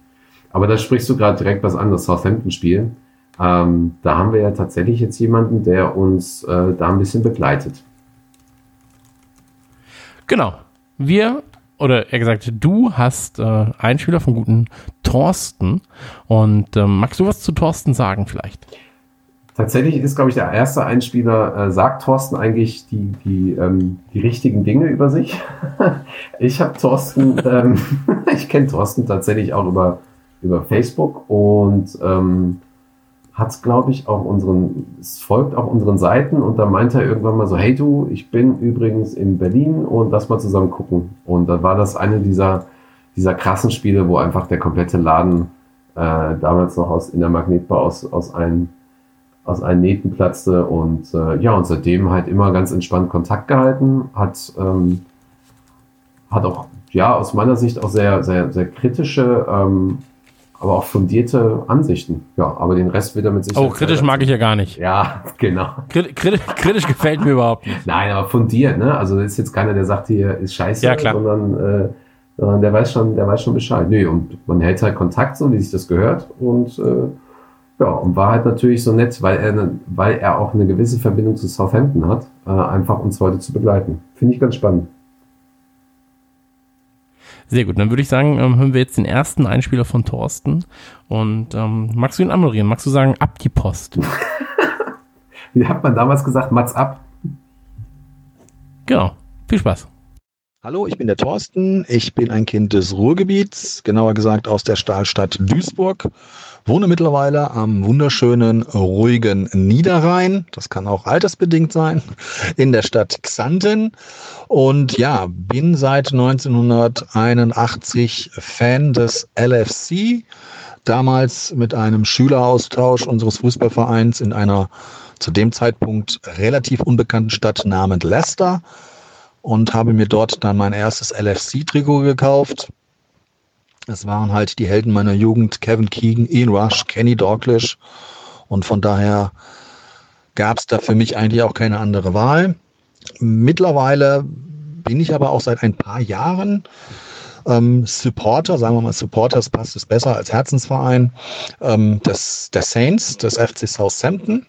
Aber da sprichst du gerade direkt was an, das Southampton-Spiel. Ähm, da haben wir ja tatsächlich jetzt jemanden, der uns äh, da ein bisschen begleitet. Genau. Wir, oder eher gesagt, du hast äh, einen Schüler vom guten Thorsten. Und ähm, magst du was zu Thorsten sagen vielleicht? Tatsächlich ist, glaube ich, der erste Einspieler, äh, sagt Thorsten eigentlich die, die, ähm, die richtigen Dinge über sich. ich habe Thorsten, ähm, ich kenne Thorsten tatsächlich auch über, über Facebook und ähm, hat, glaube ich, auch unseren, es folgt auch unseren Seiten. Und da meinte er irgendwann mal so, hey du, ich bin übrigens in Berlin und lass mal zusammen gucken. Und da war das eine dieser, dieser krassen Spiele, wo einfach der komplette Laden äh, damals noch aus in der Magnetbar aus, aus einem aus allen Nähten platzte. Und äh, ja, und seitdem halt immer ganz entspannt Kontakt gehalten, hat, ähm, hat auch, ja, aus meiner Sicht auch sehr, sehr, sehr kritische, ähm, aber auch fundierte Ansichten. Ja, aber den Rest wird er mit Sicherheit. Oh, kritisch mag ich ja gar nicht. Ja, genau. Kritisch, kritisch, kritisch gefällt mir überhaupt nicht. Nein, aber fundiert, ne? Also das ist jetzt keiner, der sagt, hier ist scheiße, Ja, klar. sondern äh, sondern der weiß schon, der weiß schon Bescheid. Nee, und man hält halt Kontakt, so wie sich das gehört. Und äh, ja, und war halt natürlich so nett, weil er, weil er auch eine gewisse Verbindung zu Southampton hat, äh, einfach uns heute zu begleiten. Finde ich ganz spannend. Sehr gut, dann würde ich sagen, ähm, hören wir jetzt den ersten Einspieler von Thorsten. Und ähm, magst du ihn anmoderieren? Magst du sagen, ab die Post? Wie hat man damals gesagt, Mats ab? Genau. Viel Spaß. Hallo, ich bin der Thorsten. Ich bin ein Kind des Ruhrgebiets, genauer gesagt aus der Stahlstadt Duisburg. Wohne mittlerweile am wunderschönen, ruhigen Niederrhein. Das kann auch altersbedingt sein. In der Stadt Xanten. Und ja, bin seit 1981 Fan des LFC. Damals mit einem Schüleraustausch unseres Fußballvereins in einer zu dem Zeitpunkt relativ unbekannten Stadt namens Leicester und habe mir dort dann mein erstes LFC-Trikot gekauft. Es waren halt die Helden meiner Jugend, Kevin Keegan, Ian Rush, Kenny Dalglish und von daher gab es da für mich eigentlich auch keine andere Wahl. Mittlerweile bin ich aber auch seit ein paar Jahren ähm, Supporter, sagen wir mal Supporters passt es besser als Herzensverein, ähm, des, der Saints, des FC Southampton.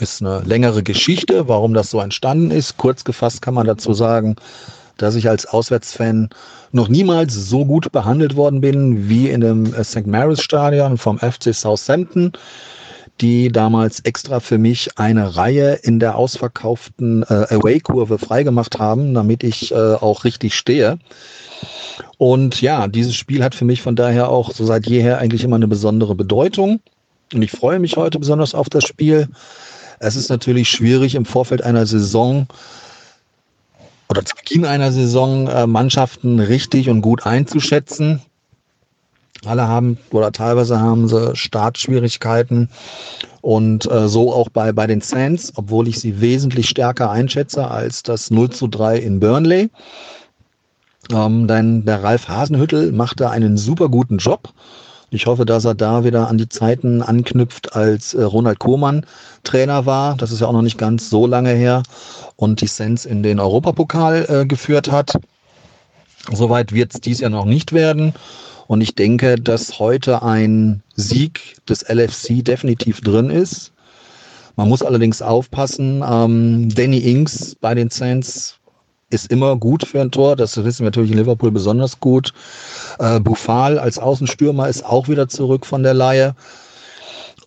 Ist eine längere Geschichte, warum das so entstanden ist. Kurz gefasst kann man dazu sagen, dass ich als Auswärtsfan noch niemals so gut behandelt worden bin wie in dem äh, St. Mary's Stadion vom FC Southampton, die damals extra für mich eine Reihe in der ausverkauften äh, Away-Kurve freigemacht haben, damit ich äh, auch richtig stehe. Und ja, dieses Spiel hat für mich von daher auch so seit jeher eigentlich immer eine besondere Bedeutung. Und ich freue mich heute besonders auf das Spiel. Es ist natürlich schwierig im Vorfeld einer Saison oder zu Beginn einer Saison äh, Mannschaften richtig und gut einzuschätzen. Alle haben oder teilweise haben sie Startschwierigkeiten und äh, so auch bei, bei den Saints, obwohl ich sie wesentlich stärker einschätze als das 0 zu 3 in Burnley. Ähm, denn der Ralf Hasenhüttel macht da einen super guten Job. Ich hoffe, dass er da wieder an die Zeiten anknüpft, als äh, Ronald Kohlmann Trainer war. Das ist ja auch noch nicht ganz so lange her und die Sens in den Europapokal äh, geführt hat. Soweit wird es dies Jahr noch nicht werden. Und ich denke, dass heute ein Sieg des LFC definitiv drin ist. Man muss allerdings aufpassen. Ähm, Danny Ings bei den Saints ist immer gut für ein Tor. Das wissen wir natürlich in Liverpool besonders gut. Äh, Buffal als Außenstürmer ist auch wieder zurück von der Laie.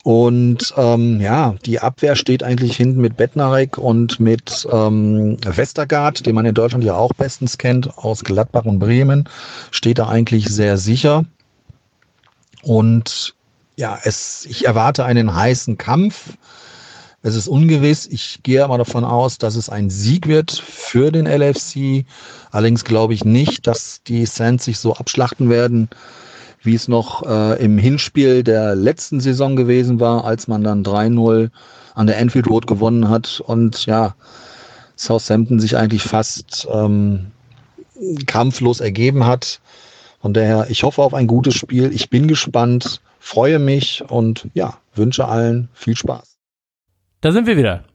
Und ähm, ja, die Abwehr steht eigentlich hinten mit Bednarek und mit ähm, Westergaard, den man in Deutschland ja auch bestens kennt, aus Gladbach und Bremen, steht da eigentlich sehr sicher. Und ja, es, ich erwarte einen heißen Kampf. Es ist ungewiss. Ich gehe aber davon aus, dass es ein Sieg wird für den LFC. Allerdings glaube ich nicht, dass die Saints sich so abschlachten werden, wie es noch äh, im Hinspiel der letzten Saison gewesen war, als man dann 3-0 an der Anfield Road gewonnen hat und ja, Southampton sich eigentlich fast ähm, kampflos ergeben hat. Von daher, ich hoffe auf ein gutes Spiel. Ich bin gespannt, freue mich und ja, wünsche allen viel Spaß. Da sind wir wieder.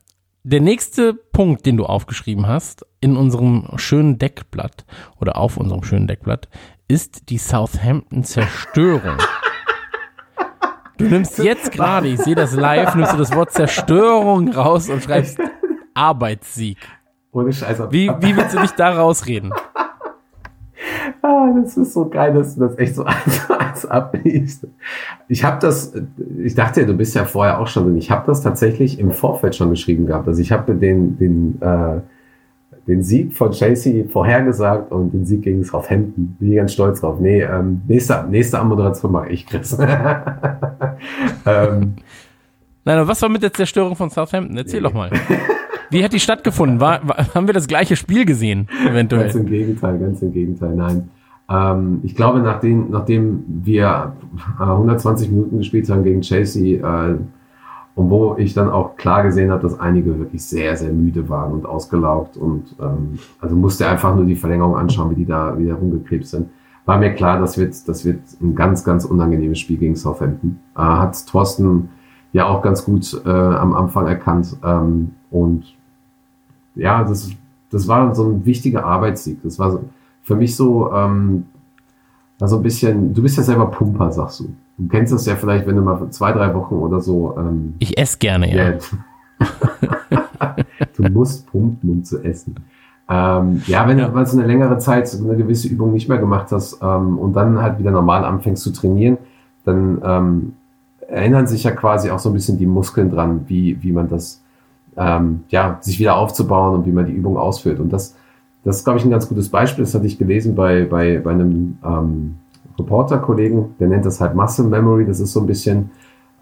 Der nächste Punkt, den du aufgeschrieben hast, in unserem schönen Deckblatt oder auf unserem schönen Deckblatt, ist die Southampton-Zerstörung. Du nimmst jetzt gerade, ich sehe das live, nimmst du das Wort Zerstörung raus und schreibst Arbeitssieg. Ohne Scheiße. Wie, wie willst du dich da rausreden? Ah, das ist so geil, dass du das echt so eins eins abliest. Ich habe das, ich dachte, du bist ja vorher auch schon drin. Ich habe das tatsächlich im Vorfeld schon geschrieben gehabt. Also ich habe den, den, äh, den Sieg von Chelsea vorhergesagt und den Sieg gegen Southampton. Bin ich ganz stolz drauf. Nee, ähm, nächste, nächste Anmoderation mache ich, Chris. ähm, Nein, aber was war mit der Zerstörung von Southampton? Erzähl doch mal. Wie hat die stattgefunden? War, war, haben wir das gleiche Spiel gesehen, Ganz eventuell? im Gegenteil, ganz im Gegenteil, nein. Ähm, ich glaube, nachdem, nachdem wir äh, 120 Minuten gespielt haben gegen Chelsea, äh, und wo ich dann auch klar gesehen habe, dass einige wirklich sehr, sehr müde waren und ausgelaugt und ähm, also musste einfach nur die Verlängerung anschauen, wie die da wieder rumgekrebst sind. War mir klar, das wird, das wird ein ganz, ganz unangenehmes Spiel gegen Southampton. Äh, hat Thorsten ja auch ganz gut äh, am Anfang erkannt. Ähm, und ja, das, das war so ein wichtiger Arbeitssieg. Das war so, für mich so, ähm, war so ein bisschen, du bist ja selber Pumper, sagst du. Du kennst das ja vielleicht, wenn du mal zwei, drei Wochen oder so, ähm, Ich esse gerne, ja. ja. du musst pumpen, um zu essen. Ähm, ja, wenn du mal so eine längere Zeit eine gewisse Übung nicht mehr gemacht hast ähm, und dann halt wieder normal anfängst zu trainieren, dann ähm, erinnern sich ja quasi auch so ein bisschen die Muskeln dran, wie, wie man das, ähm, ja, sich wieder aufzubauen und wie man die Übung ausführt. Und das, das ist, glaube ich, ein ganz gutes Beispiel. Das hatte ich gelesen bei, bei, bei einem ähm, Reporter-Kollegen, der nennt das halt Muscle Memory. Das ist so ein bisschen,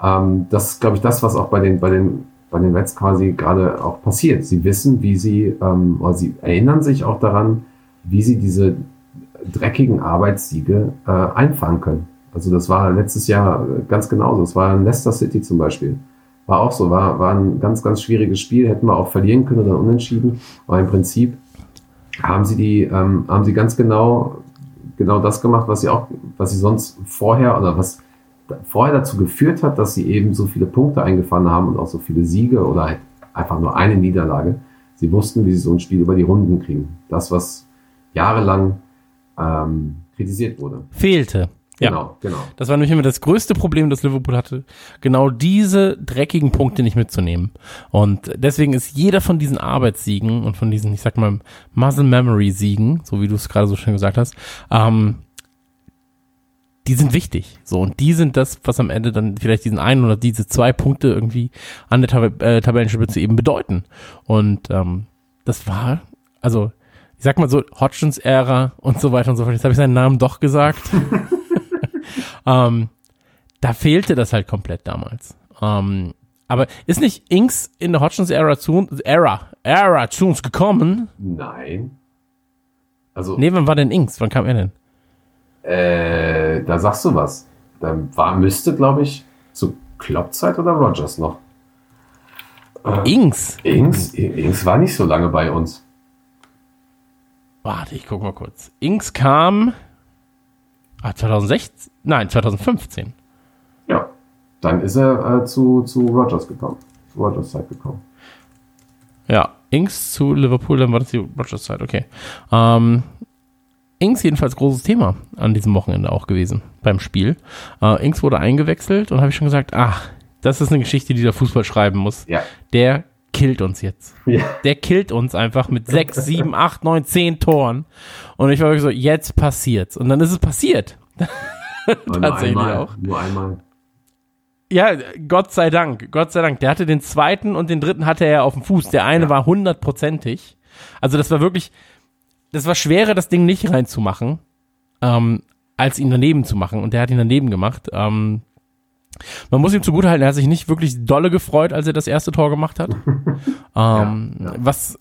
ähm, das ist, glaube ich, das, was auch bei den, bei den, bei den Reds quasi gerade auch passiert. Sie wissen, wie sie, ähm, oder sie erinnern sich auch daran, wie sie diese dreckigen Arbeitssiege äh, einfahren können. Also das war letztes Jahr ganz genauso. Es war in Leicester City zum Beispiel. War auch so, war, war ein ganz, ganz schwieriges Spiel. Hätten wir auch verlieren können oder unentschieden. Aber im Prinzip haben sie die, ähm, haben sie ganz genau, genau das gemacht, was sie auch, was sie sonst vorher oder was vorher dazu geführt hat, dass sie eben so viele Punkte eingefahren haben und auch so viele Siege oder halt einfach nur eine Niederlage. Sie wussten, wie sie so ein Spiel über die Runden kriegen. Das, was jahrelang ähm, kritisiert wurde. Fehlte. Ja. Genau, genau. Das war nämlich immer das größte Problem, das Liverpool hatte, genau diese dreckigen Punkte nicht mitzunehmen. Und deswegen ist jeder von diesen Arbeitssiegen und von diesen, ich sag mal, Muscle Memory Siegen, so wie du es gerade so schön gesagt hast, ähm, die sind wichtig. So, und die sind das, was am Ende dann vielleicht diesen einen oder diese zwei Punkte irgendwie an der Tab äh, Tabellenspitze eben bedeuten. Und ähm, das war, also, ich sag mal so, Hodgins-Ära und so weiter und so fort. Jetzt habe ich seinen Namen doch gesagt. ähm, da fehlte das halt komplett damals. Ähm, aber ist nicht Inks in der Hodgins-Ära zu, uns- Ära, Ära zu uns gekommen? Nein. Also, Nee, wann war denn Inks? Wann kam er denn? äh, da sagst du was. Da war, müsste, glaube ich, zu Kloppzeit oder Rogers noch. Inks? Ings, Ings war nicht so lange bei uns. Warte, ich guck mal kurz. Inks kam ah, 2016? Nein, 2015. Ja. Dann ist er äh, zu, zu Rogers gekommen. Zu Rogers Zeit gekommen. Ja, Inks zu Liverpool, dann war das die Rogers Zeit, okay. Ähm, Inks jedenfalls großes Thema an diesem Wochenende auch gewesen beim Spiel. Äh, Inks wurde eingewechselt und habe ich schon gesagt, ach, das ist eine Geschichte, die der Fußball schreiben muss. Ja. Der killt uns jetzt. Ja. Der killt uns einfach mit sechs, sieben, acht, neun, zehn Toren. Und ich war wirklich so, jetzt passiert's. Und dann ist es passiert. Tatsächlich einmal, auch. Nur einmal. Ja, Gott sei Dank, Gott sei Dank. Der hatte den zweiten und den dritten hatte er auf dem Fuß. Der eine Ja. war hundertprozentig. Also das war wirklich, das war schwerer, das Ding nicht reinzumachen, ähm, als ihn daneben zu machen. Und der hat ihn daneben gemacht. Ähm, man muss ihm zugutehalten, er hat sich nicht wirklich dolle gefreut, als er das erste Tor gemacht hat. ähm, ja. Was,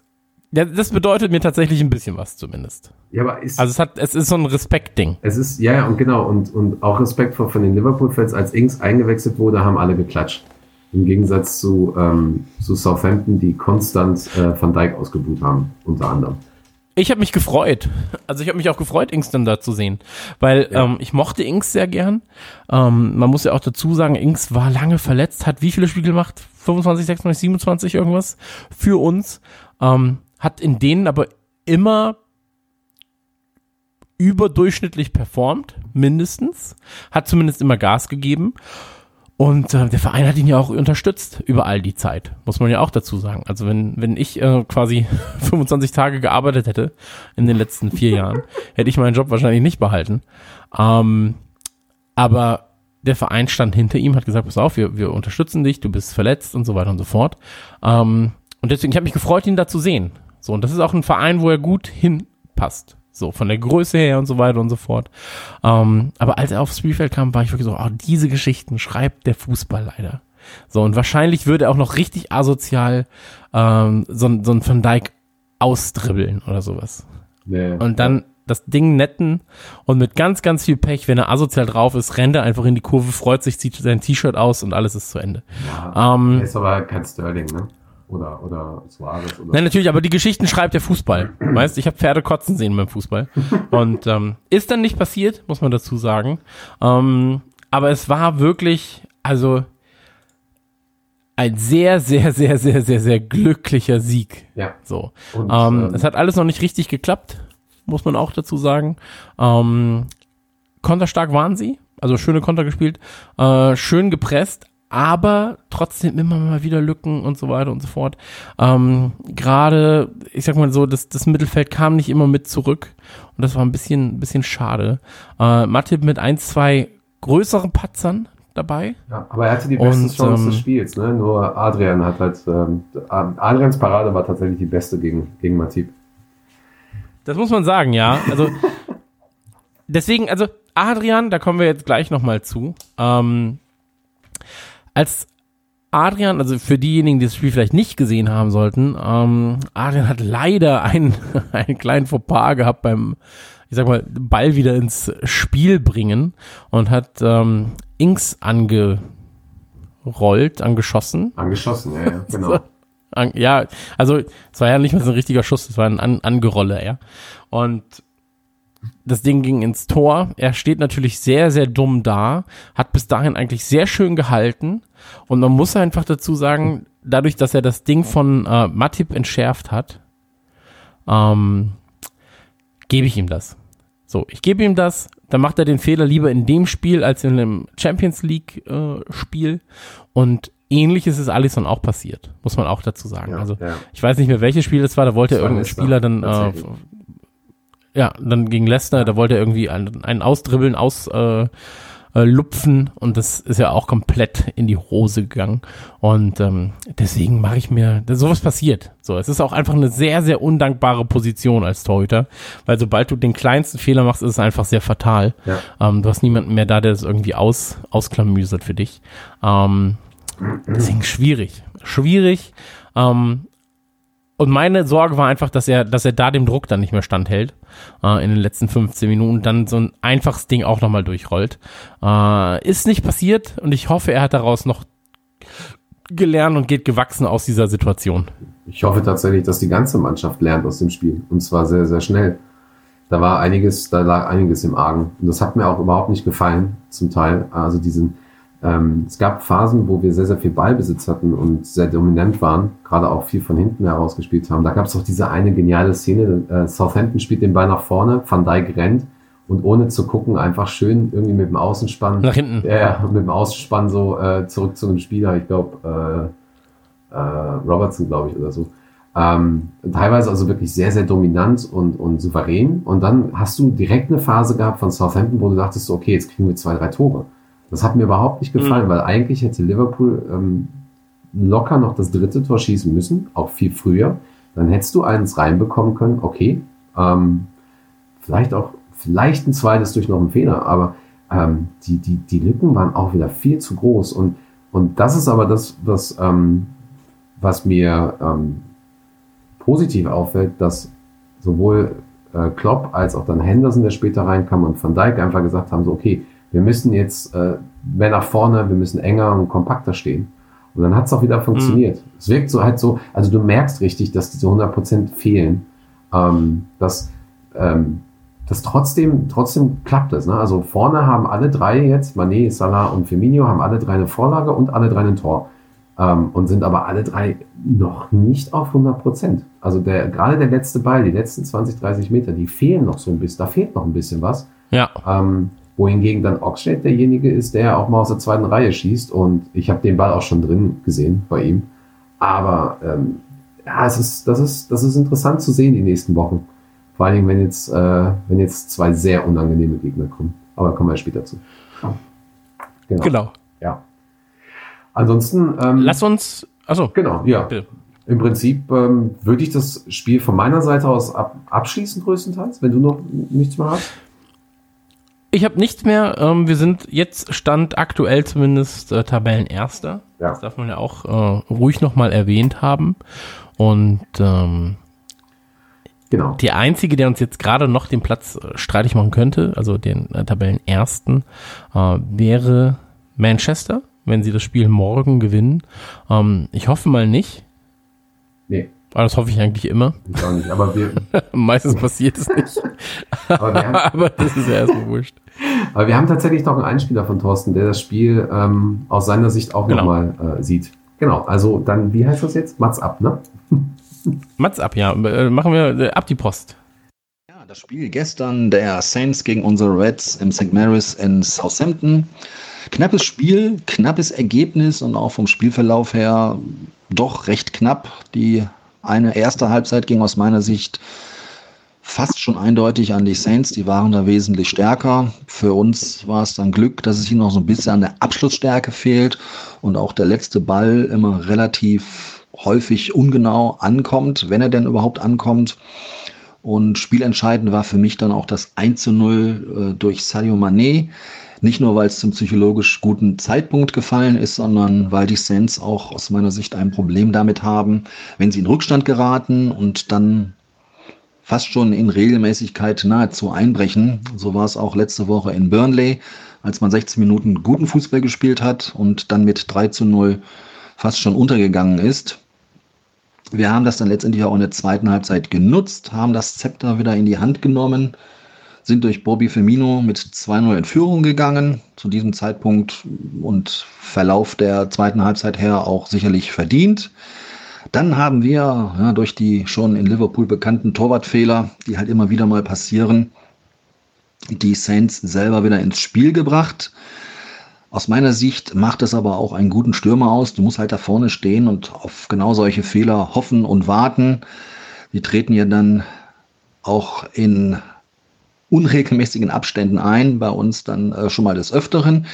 ja, das bedeutet mir tatsächlich ein bisschen was zumindest. Ja, aber ist, Also es hat, es ist so ein Respektding. es ist, ja, ja, und genau, und, und auch Respekt vor, von den Liverpool-Fans, als Ings eingewechselt wurde, haben alle geklatscht. Im Gegensatz zu, ähm, zu Southampton, die konstant äh, Van Dijk ausgebucht haben, unter anderem. Ich habe mich gefreut. Also ich habe mich auch gefreut, Inks dann da zu sehen, weil Ja. ähm, ich mochte Inks sehr gern. Ähm, man muss ja auch dazu sagen, Inks war lange verletzt, hat wie viele Spiele gemacht? 25, 26, 27 irgendwas für uns. Ähm, hat in denen aber immer überdurchschnittlich performt, mindestens. Hat zumindest immer Gas gegeben. Und äh, der Verein hat ihn ja auch unterstützt über all die Zeit, muss man ja auch dazu sagen. Also wenn, wenn ich äh, quasi 25 Tage gearbeitet hätte in den letzten vier Jahren, hätte ich meinen Job wahrscheinlich nicht behalten. Ähm, aber der Verein stand hinter ihm, hat gesagt, pass auf, wir, wir unterstützen dich, du bist verletzt und so weiter und so fort. Ähm, und deswegen, ich habe mich gefreut, ihn da zu sehen. So, und das ist auch ein Verein, wo er gut hinpasst. So, von der Größe her und so weiter und so fort. Ähm, aber als er aufs Spielfeld kam, war ich wirklich so, oh, diese Geschichten schreibt der Fußball leider. So, und wahrscheinlich würde er auch noch richtig asozial ähm, so, so ein Van Dijk ausdribbeln oder sowas. Nee. Und dann das Ding netten und mit ganz, ganz viel Pech, wenn er asozial drauf ist, rennt er einfach in die Kurve, freut sich, zieht sein T-Shirt aus und alles ist zu Ende. ja, Ähm, ist aber kein Sterling, ne? Oder, oder Suarez oder Nein, natürlich, aber die Geschichten schreibt der Fußball. Weißt, ich habe Pferde kotzen sehen beim Fußball. Und ähm, ist dann nicht passiert, muss man dazu sagen. Ähm, aber es war wirklich, also ein sehr, sehr, sehr, sehr, sehr, sehr glücklicher Sieg. Ja. So. Und, ähm, ähm, es hat alles noch nicht richtig geklappt, muss man auch dazu sagen. Ähm, konterstark waren sie, also schöne Konter gespielt, äh, schön gepresst, aber trotzdem immer mal wieder Lücken und so weiter und so fort. Ähm, Gerade, ich sag mal so, das, das Mittelfeld kam nicht immer mit zurück und das war ein bisschen, ein bisschen schade. Äh, Matip mit ein, zwei größeren Patzern dabei. Ja, aber er hatte die besten Und, Chancen ähm, des Spiels, ne? Nur Adrian hat halt, ähm, Adrians Parade war tatsächlich die beste gegen, gegen Matip. Das muss man sagen, ja. Also deswegen, also Adrian, da kommen wir jetzt gleich nochmal zu. Ähm, als Adrian, also für diejenigen, die das Spiel vielleicht nicht gesehen haben sollten, ähm, Adrian hat leider einen, einen kleinen Fauxpas gehabt beim, ich sag mal, Ball wieder ins Spiel bringen und hat ähm, Inks angerollt, angeschossen. Angeschossen, ja, ja, genau. An, ja, also es war ja nicht mal so ein richtiger Schuss, es war ein An Angerolle, ja. Und das Ding ging ins Tor. Er steht natürlich sehr, sehr dumm da, hat bis dahin eigentlich sehr schön gehalten. Und man muss einfach dazu sagen, dadurch, dass er das Ding von äh, Matip entschärft hat, ähm, gebe ich ihm das. So, ich gebe ihm das, dann macht er den Fehler lieber in dem Spiel als in einem Champions League äh, Spiel. Und ähnliches ist Alisson auch passiert, muss man auch dazu sagen. Ja, also ja. ich weiß nicht mehr, welches Spiel das war, da wollte Das irgendein Spieler dann äh, ja, dann gegen Leicester, da wollte er irgendwie einen, einen ausdribbeln, aus äh, äh, lupfen und das ist ja auch komplett in die Hose gegangen und ähm, deswegen mache ich mir, sowas passiert. So, es ist auch einfach eine sehr, sehr undankbare Position als Torhüter, weil sobald du den kleinsten Fehler machst, ist es einfach sehr fatal. Ja. Ähm, du hast niemanden mehr da, der das irgendwie aus, ausklamüsert für dich. Ähm, deswegen schwierig. Schwierig. Ähm, und meine Sorge war einfach, dass er, dass er da dem Druck dann nicht mehr standhält äh, in den letzten 15 Minuten, dann so ein einfaches Ding auch nochmal durchrollt. Äh, ist nicht passiert und ich hoffe, er hat daraus noch gelernt und geht gewachsen aus dieser Situation. Ich hoffe tatsächlich, dass die ganze Mannschaft lernt aus dem Spiel. Und zwar sehr, sehr schnell. Da war einiges, da lag einiges im Argen. Und das hat mir auch überhaupt nicht gefallen, zum Teil. Also diesen, ähm, es gab Phasen, wo wir sehr, sehr viel Ballbesitz hatten und sehr dominant waren, gerade auch viel von hinten heraus gespielt haben. Da gab es auch diese eine geniale Szene, äh, Southampton spielt den Ball nach vorne, Van Dijk rennt und ohne zu gucken einfach schön irgendwie mit dem Außenspann Nach hinten. ja, ja, mit dem Ausspann so äh, zurück zu einem Spieler, ich glaube, äh, äh, Robertson, glaube ich, oder so. Ähm, teilweise also wirklich sehr, sehr dominant und, und souverän. Und dann hast du direkt eine Phase gehabt von Southampton, wo du dachtest, okay, jetzt kriegen wir zwei, drei Tore. Das hat mir überhaupt nicht gefallen, weil eigentlich hätte Liverpool ähm, locker noch das dritte Tor schießen müssen, auch viel früher. Dann hättest du eins reinbekommen können, okay. Ähm, vielleicht auch, vielleicht ein zweites durch noch einen Fehler, aber ähm, die, die, die Lücken waren auch wieder viel zu groß. Und, und das ist aber das, was, ähm, was mir ähm, positiv auffällt, dass sowohl äh, Klopp als auch dann Henderson, der später reinkam, und Van Dijk einfach gesagt haben, so, okay, wir müssen jetzt äh, mehr nach vorne, wir müssen enger und kompakter stehen. Und dann hat es auch wieder funktioniert. Es wirkt so halt so, also du merkst richtig, dass diese 100% fehlen. Ähm, dass, ähm, dass trotzdem, trotzdem klappt es. Ne? Also vorne haben alle drei jetzt, Mané, Salah und Firmino, haben alle drei eine Vorlage und alle drei ein Tor. Ähm, und sind aber alle drei noch nicht auf 100%. Also der, gerade der letzte Ball, die letzten 20, 30 Meter, die fehlen noch so ein bisschen, da fehlt noch ein bisschen was. Ja. Ähm, wohingegen dann Oxlade derjenige ist, der auch mal aus der zweiten Reihe schießt und ich habe den Ball auch schon drin gesehen bei ihm. Aber ähm, ja, es ist, das ist, das ist interessant zu sehen die nächsten Wochen. Vor allen Dingen, wenn jetzt, äh, wenn jetzt zwei sehr unangenehme Gegner kommen. Aber kommen wir später zu. Genau. Genau. Ja. Ansonsten. Ähm, Lass uns, also Genau, ja. Bitte. Im Prinzip ähm, würde ich das Spiel von meiner Seite aus ab, abschließen, größtenteils, wenn du noch nichts mehr hast. Ich habe nichts mehr. Ähm, wir sind jetzt Stand aktuell zumindest äh, Tabellenerster. Ja. Das darf man ja auch äh, ruhig nochmal erwähnt haben. Und ähm, Genau. der einzige, der uns jetzt gerade noch den Platz äh, streitig machen könnte, also den äh, Tabellenersten, äh, wäre Manchester, wenn sie das Spiel morgen gewinnen. Ähm, ich hoffe mal nicht, Nee, aber das hoffe ich eigentlich immer. ich auch nicht. Aber wir, Meistens passiert es nicht, aber wir, haben, aber das ist ja erstmal wurscht. aber wir haben tatsächlich noch einen Einspieler von Thorsten, der das Spiel ähm, aus seiner Sicht auch Genau. nochmal äh, sieht. Genau, also dann, wie heißt das jetzt? Mats ab, ne? Mats ab, ja. Äh, machen wir äh, ab die Post. Ja, das Spiel gestern der Saints gegen unsere Reds im St. Mary's in Southampton. Knappes Spiel, knappes Ergebnis und auch vom Spielverlauf her doch recht knapp. Die eine erste Halbzeit ging aus meiner Sicht fast schon eindeutig an die Saints. Die waren da wesentlich stärker. Für uns war es dann Glück, dass es ihnen noch so ein bisschen an der Abschlussstärke fehlt und auch der letzte Ball immer relativ häufig ungenau ankommt, wenn er denn überhaupt ankommt. Und spielentscheidend war für mich dann auch das 1 zu 0 äh, durch Sadio Mané. Nicht nur, weil es zum psychologisch guten Zeitpunkt gefallen ist, sondern weil die Saints auch aus meiner Sicht ein Problem damit haben, wenn sie in Rückstand geraten und dann fast schon in Regelmäßigkeit nahezu einbrechen. So war es auch letzte Woche in Burnley, als man 16 Minuten guten Fußball gespielt hat und dann mit 3 zu 0 fast schon untergegangen ist. Wir haben das dann letztendlich auch in der zweiten Halbzeit genutzt, haben das Zepter wieder in die Hand genommen, sind durch Bobby Firmino mit 2-0 in Führung gegangen, zu diesem Zeitpunkt und Verlauf der zweiten Halbzeit her auch sicherlich verdient. Dann haben wir ja, durch die schon in Liverpool bekannten Torwartfehler, die halt immer wieder mal passieren, die Saints selber wieder ins Spiel gebracht. Aus meiner Sicht macht es aber auch einen guten Stürmer aus. Du musst halt da vorne stehen und auf genau solche Fehler hoffen und warten. Die treten ja dann auch in unregelmäßigen Abständen ein, bei uns dann äh, schon mal des Öfteren.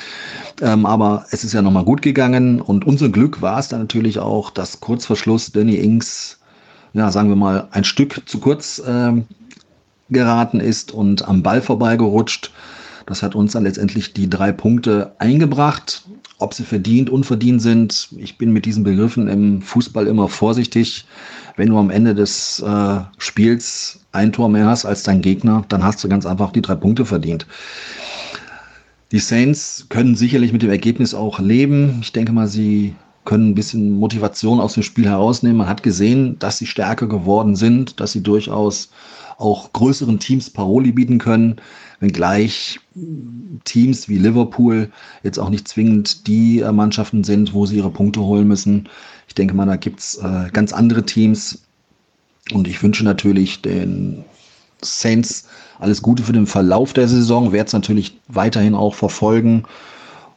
Ähm, aber es ist ja nochmal gut gegangen und unser Glück war es dann natürlich auch, dass kurz vor Schluss Danny Ings, ja, sagen wir mal, ein Stück zu kurz ähm, geraten ist und am Ball vorbeigerutscht. Das hat uns dann letztendlich die drei Punkte eingebracht. Ob sie verdient, unverdient sind, ich bin mit diesen Begriffen im Fußball immer vorsichtig. Wenn du am Ende des äh, Spiels ein Tor mehr hast als dein Gegner, dann hast du ganz einfach die drei Punkte verdient. Die Saints können sicherlich mit dem Ergebnis auch leben. Ich denke mal, sie können ein bisschen Motivation aus dem Spiel herausnehmen. Man hat gesehen, dass sie stärker geworden sind, dass sie durchaus auch größeren Teams Paroli bieten können, wenngleich Teams wie Liverpool jetzt auch nicht zwingend die äh, Mannschaften sind, wo sie ihre Punkte holen müssen. Ich denke mal, da gibt's äh, ganz andere Teams. Und ich wünsche natürlich den Saints alles Gute für den Verlauf der Saison, werde es natürlich weiterhin auch verfolgen.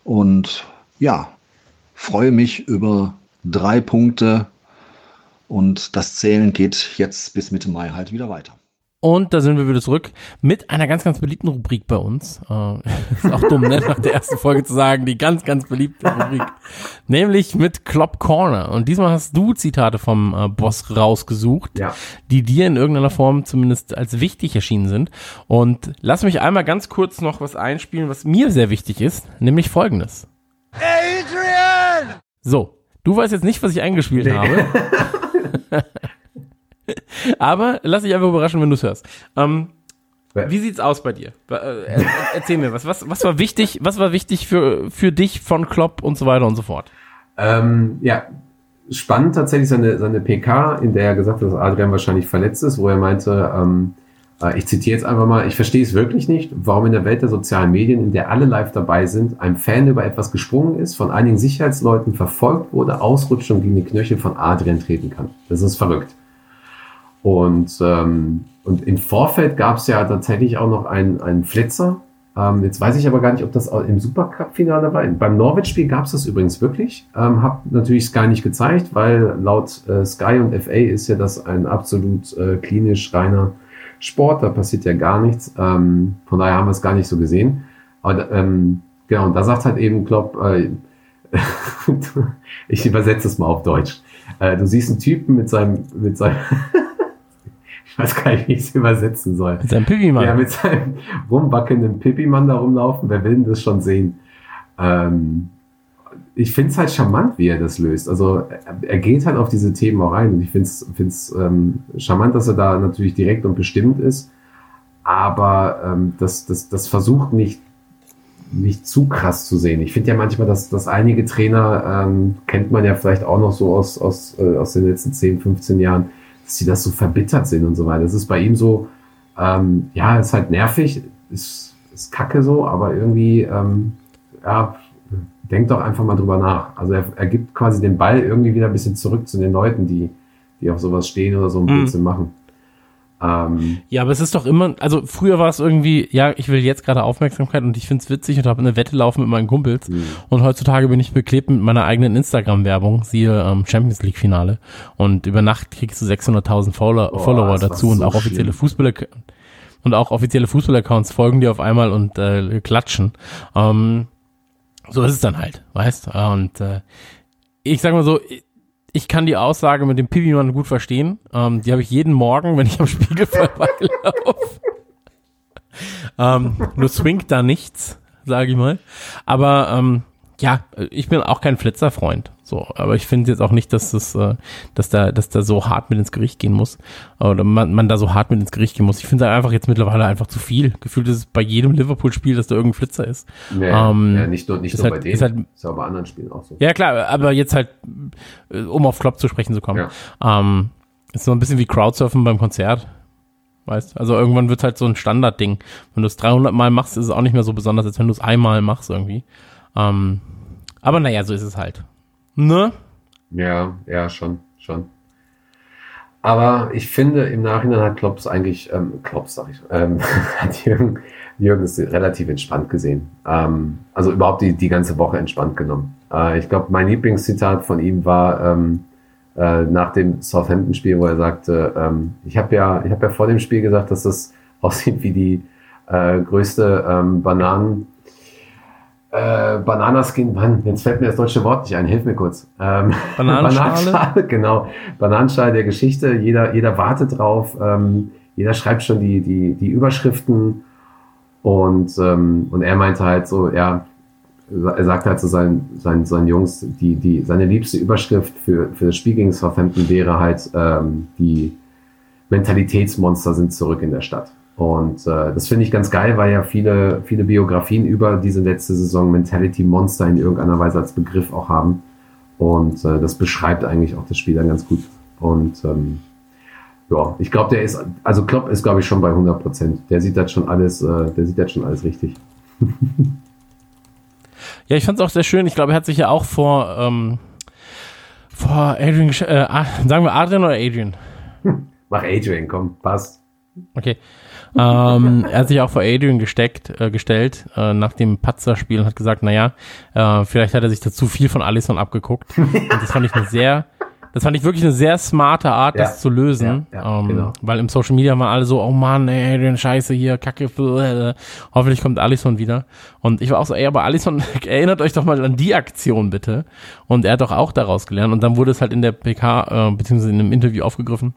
Und ja, freue mich über drei Punkte. Und das Zählen geht jetzt bis Mitte Mai halt wieder weiter. Und da sind wir wieder zurück mit einer ganz, ganz beliebten Rubrik bei uns. Äh, ist auch dumm, ne? nach der ersten Folge zu sagen, die ganz, ganz beliebte Rubrik. Nämlich mit Klopp Corner. Und diesmal hast du Zitate vom äh, Boss rausgesucht, Ja. die dir in irgendeiner Form zumindest als wichtig erschienen sind. Und lass mich einmal ganz kurz noch was einspielen, was mir sehr wichtig ist, nämlich folgendes. Adrian! So, du weißt jetzt nicht, was ich eingespielt habe. Aber lass dich einfach überraschen, wenn du es hörst. Ähm, wie sieht's aus bei dir? Äh, er, erzähl mir was. was. Was war wichtig? Was war wichtig für, für dich von Klopp und so weiter und so fort? Ähm, ja, spannend tatsächlich seine, seine PK, in der er gesagt hat, dass Adrian wahrscheinlich verletzt ist, wo er meinte, ähm, äh, ich zitiere jetzt einfach mal, ich verstehe es wirklich nicht, warum in der Welt der sozialen Medien, in der alle live dabei sind, ein Fan über etwas gesprungen ist, von einigen Sicherheitsleuten verfolgt wurde, ausrutscht und gegen die Knöchel von Adrian treten kann. Das ist verrückt. Und, ähm, und im Vorfeld gab es ja tatsächlich auch noch einen, einen Flitzer Ähm, jetzt weiß ich aber gar nicht, ob das im Supercup-Finale war. Beim Norwich-Spiel gab es das übrigens wirklich. Ähm, hab natürlich Sky nicht gezeigt, weil laut äh, Sky und FA ist ja das ein absolut äh, klinisch reiner Sport. Da passiert ja gar nichts. Ähm, von daher haben wir es gar nicht so gesehen. Aber ähm, genau, und da sagt halt eben Klopp, äh, ich übersetze es mal auf Deutsch. Äh, du siehst einen Typen mit seinem, mit seinem, ich weiß gar nicht, wie ich es übersetzen soll. Mit seinem Pipi-Mann. Ja, mit seinem rumwackelnden Pipi-Mann da rumlaufen. Wer will denn das schon sehen? Ähm, ich finde es halt charmant, wie er das löst. Also er, er geht halt auf diese Themen auch rein. Und ich finde es ähm, charmant, dass er da natürlich direkt und bestimmt ist. Aber ähm, das, das, das versucht nicht nicht zu krass zu sehen. Ich finde ja manchmal, dass, dass einige Trainer, ähm, kennt man ja vielleicht auch noch so aus, aus, äh, aus den letzten 10, 15 Jahren, dass sie das so verbittert sind und so weiter. Das ist bei ihm so, ähm, ja, ist halt nervig, ist, ist kacke so, aber irgendwie, ähm, ja, denkt doch einfach mal drüber nach. Also er, er gibt quasi den Ball irgendwie wieder ein bisschen zurück zu den Leuten, die, die auf sowas stehen oder so ein Mhm. Blödsinn machen. Ähm, Ja, aber es ist doch immer, also früher war es irgendwie, ja, ich will jetzt gerade Aufmerksamkeit und ich find's witzig und habe eine Wette laufen mit meinen Kumpels. Und heutzutage bin ich beklebt mit meiner eigenen Instagram-Werbung, siehe ähm, Champions League-Finale. Und über Nacht kriegst du 600.000 Follower, Follower dazu und so auch offizielle. Fußballer und auch offizielle Fußball-Accounts folgen dir auf einmal und äh, klatschen. Ähm, so ist es dann halt, weißt? Und äh, ich sag mal so, ich kann die Aussage mit dem Pipi-Mann gut verstehen. Ähm, die habe ich jeden Morgen, wenn ich am Spiegel vorbeilaufe. ähm, nur swingt da nichts, sage ich mal. Aber ähm, ja, ich bin auch kein Flitzerfreund. So, aber ich finde jetzt auch nicht, dass das, äh, dass da, dass da so hart mit ins Gericht gehen muss oder man, man da so hart mit ins Gericht gehen muss. Ich finde es einfach jetzt mittlerweile einfach zu viel. Gefühlt ist es bei jedem Liverpool-Spiel, dass da irgendein Flitzer ist. ja, Ähm, ja, nicht nur, nicht nur halt- bei denen, ist halt- ist auch bei anderen Spielen auch so. Ja, klar, aber jetzt halt, äh, um auf Klopp zu sprechen zu kommen. Ähm, ist so ein bisschen wie Crowdsurfen beim Konzert. Weißt Also irgendwann wird halt so ein Standardding. Wenn du es 300 Mal machst, ist es auch nicht mehr so besonders, als wenn du es einmal machst irgendwie. Ähm, aber naja, so ist es halt. Ne? Ja, ja, schon, schon. Aber ich finde, im Nachhinein hat Klopps eigentlich, ähm, Klopps sag ich, ähm, hat Jürgen, Jürgen es relativ entspannt gesehen. Ähm, also überhaupt die, die ganze Woche entspannt genommen. Äh, ich glaube, mein Lieblingszitat von ihm war ähm, äh, nach dem Southampton-Spiel, wo er sagte, ähm, ich habe ja, habe ja vor dem Spiel gesagt, dass das aussieht wie die äh, größte ähm, Bananen, äh, Bananaskin, Mann, jetzt fällt mir das deutsche Wort nicht ein, hilf mir kurz. Ähm, Bananenschale? genau. Bananenschale der Geschichte. Jeder, jeder wartet drauf. Ähm, jeder schreibt schon die, die, die Überschriften. Und, ähm, und er meinte halt so, ja, er sagt halt zu seinen, seinen, seinen Jungs, die, die, seine liebste Überschrift für, für das Spiel gegen Southampton wäre halt, ähm, die Mentalitätsmonster sind zurück in der Stadt. Und äh, das finde ich ganz geil, weil ja viele, viele Biografien über diese letzte Saison Mentality Monster in irgendeiner Weise als Begriff auch haben. Und äh, das beschreibt eigentlich auch das Spiel dann ganz gut. Und ähm, ja, ich glaube, der ist, also Klopp ist, glaube ich, schon bei 100 Prozent. Der sieht das schon alles, äh, der sieht das schon alles richtig. Ja, ich fand es auch sehr schön. Ich glaube, er hat sich ja auch vor, ähm, vor Adrian, äh, sagen wir Adrian oder Adrian? Mach Adrian, komm, passt. Okay. Ähm, er hat sich auch vor Adrian gesteckt, äh, gestellt äh, nach dem Patzer-Spiel und hat gesagt, naja, äh, vielleicht hat er sich da zu viel von Alisson abgeguckt. und das fand ich eine sehr, das fand ich wirklich eine sehr smarte Art, Ja. das zu lösen. Ja, ja, ähm, genau. Weil im Social Media waren alle so, oh Mann, ey, Adrian, scheiße hier, kacke, äh, hoffentlich kommt Alisson wieder. Und ich war auch so, ey, aber Alisson, erinnert euch doch mal an die Aktion bitte. Und er hat doch auch daraus gelernt. Und dann wurde es halt in der PK, äh, beziehungsweise in einem Interview aufgegriffen.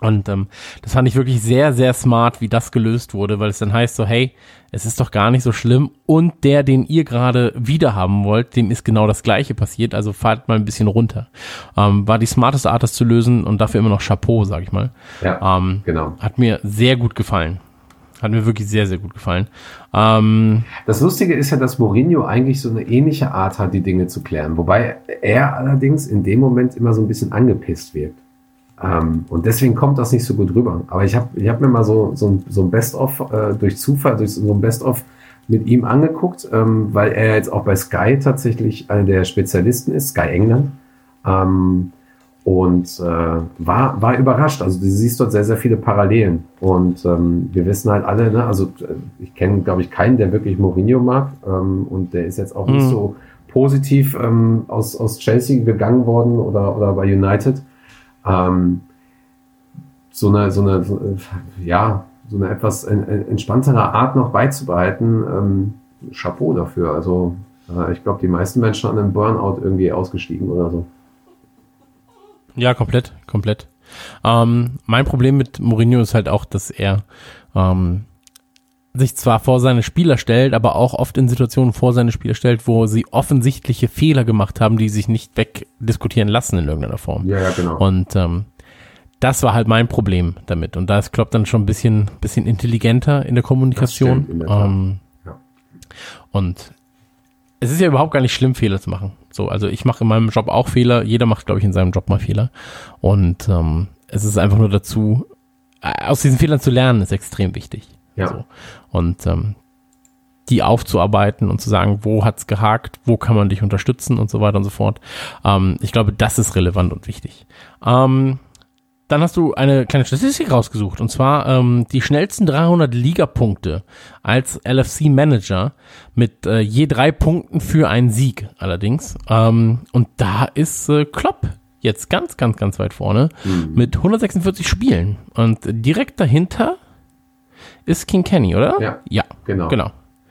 Und ähm, das fand ich wirklich sehr, sehr smart, wie das gelöst wurde, weil es dann heißt so, hey, es ist doch gar nicht so schlimm und der, den ihr gerade wiederhaben wollt, dem ist genau das gleiche passiert, also fahrt mal ein bisschen runter. Ähm, war die smarteste Art, das zu lösen und dafür immer noch Chapeau, sag ich mal. Ja, Ähm, genau. Hat mir sehr gut gefallen. Hat mir wirklich sehr, sehr gut gefallen. Ähm, Das Lustige ist ja, dass Mourinho eigentlich so eine ähnliche Art hat, die Dinge zu klären. Wobei er allerdings in dem Moment immer so ein bisschen angepisst wirkt. Ähm, und deswegen kommt das nicht so gut rüber. Aber ich habe ich hab mir mal so, so ein, so ein Best-of äh, durch Zufall, durch so ein Best-of mit ihm angeguckt, ähm, weil er jetzt auch bei Sky tatsächlich einer der Spezialisten ist, Sky England. Ähm, und äh, war, war überrascht. Also du siehst dort sehr, sehr viele Parallelen. Und ähm, wir wissen halt alle, ne, also äh, ich kenne, glaube ich, keinen, der wirklich Mourinho mag. Ähm, und der ist jetzt auch nicht Mhm. so positiv ähm, aus, aus Chelsea gegangen worden oder, oder bei United. Ähm, so eine, so eine, so, äh, ja, so eine etwas en- en- entspanntere Art noch beizubehalten, ähm, Chapeau dafür. Also äh, ich glaube, die meisten Menschen an einem Burnout irgendwie ausgestiegen oder so. Ja, komplett, komplett. Ähm, mein Problem mit Mourinho ist halt auch, dass er ähm, sich zwar vor seine Spieler stellt, aber auch oft in Situationen vor seine Spieler stellt, wo sie offensichtliche Fehler gemacht haben, die sich nicht wegdiskutieren lassen in irgendeiner Form. Ja, ja, genau. Und ähm, das war halt mein Problem damit. Und da ist Klopp dann schon ein bisschen, bisschen intelligenter in der Kommunikation. Stimmt, in der ähm, Ja. Und es ist ja überhaupt gar nicht schlimm, Fehler zu machen. So, also ich mache in meinem Job auch Fehler. Jeder macht, glaube ich, in seinem Job mal Fehler. Und ähm, es ist einfach nur dazu, äh, aus diesen Fehlern zu lernen, ist extrem wichtig. Ja. So. Und ähm, die aufzuarbeiten und zu sagen, wo hat's gehakt, wo kann man dich unterstützen und so weiter und so fort. Ähm, ich glaube, das ist relevant und wichtig. Ähm, dann hast du eine kleine Statistik rausgesucht und zwar ähm, die schnellsten 300 Ligapunkte als LFC-Manager mit äh, je drei Punkten für einen Sieg allerdings. Ähm, und da ist äh, Klopp jetzt ganz, ganz, ganz weit vorne mit 146 Spielen und direkt dahinter ist King Kenny, oder? Ja, Ja, genau. genau.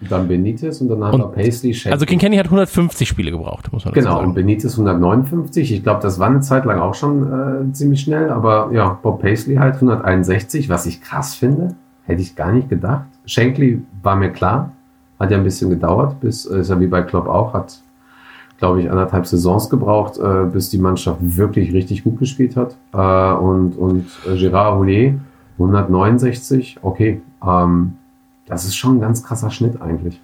Dann Benitez und dann haben Und- wir Paisley, Shankly. Also King Kenny hat 150 Spiele gebraucht, muss man dazu Genau, und sagen. Benitez 159. Ich glaube, das war eine Zeit lang auch schon äh, ziemlich schnell, aber ja, Bob Paisley halt 161, was ich krass finde. Hätte ich gar nicht gedacht. Shankly war mir klar, hat ja ein bisschen gedauert, bis, äh, ist ja wie bei Klopp auch, hat, glaube ich, anderthalb Saisons gebraucht, äh, bis die Mannschaft wirklich richtig gut gespielt hat. Äh, und und äh, Gérard Houllier 169, okay, ähm, das ist schon ein ganz krasser Schnitt eigentlich.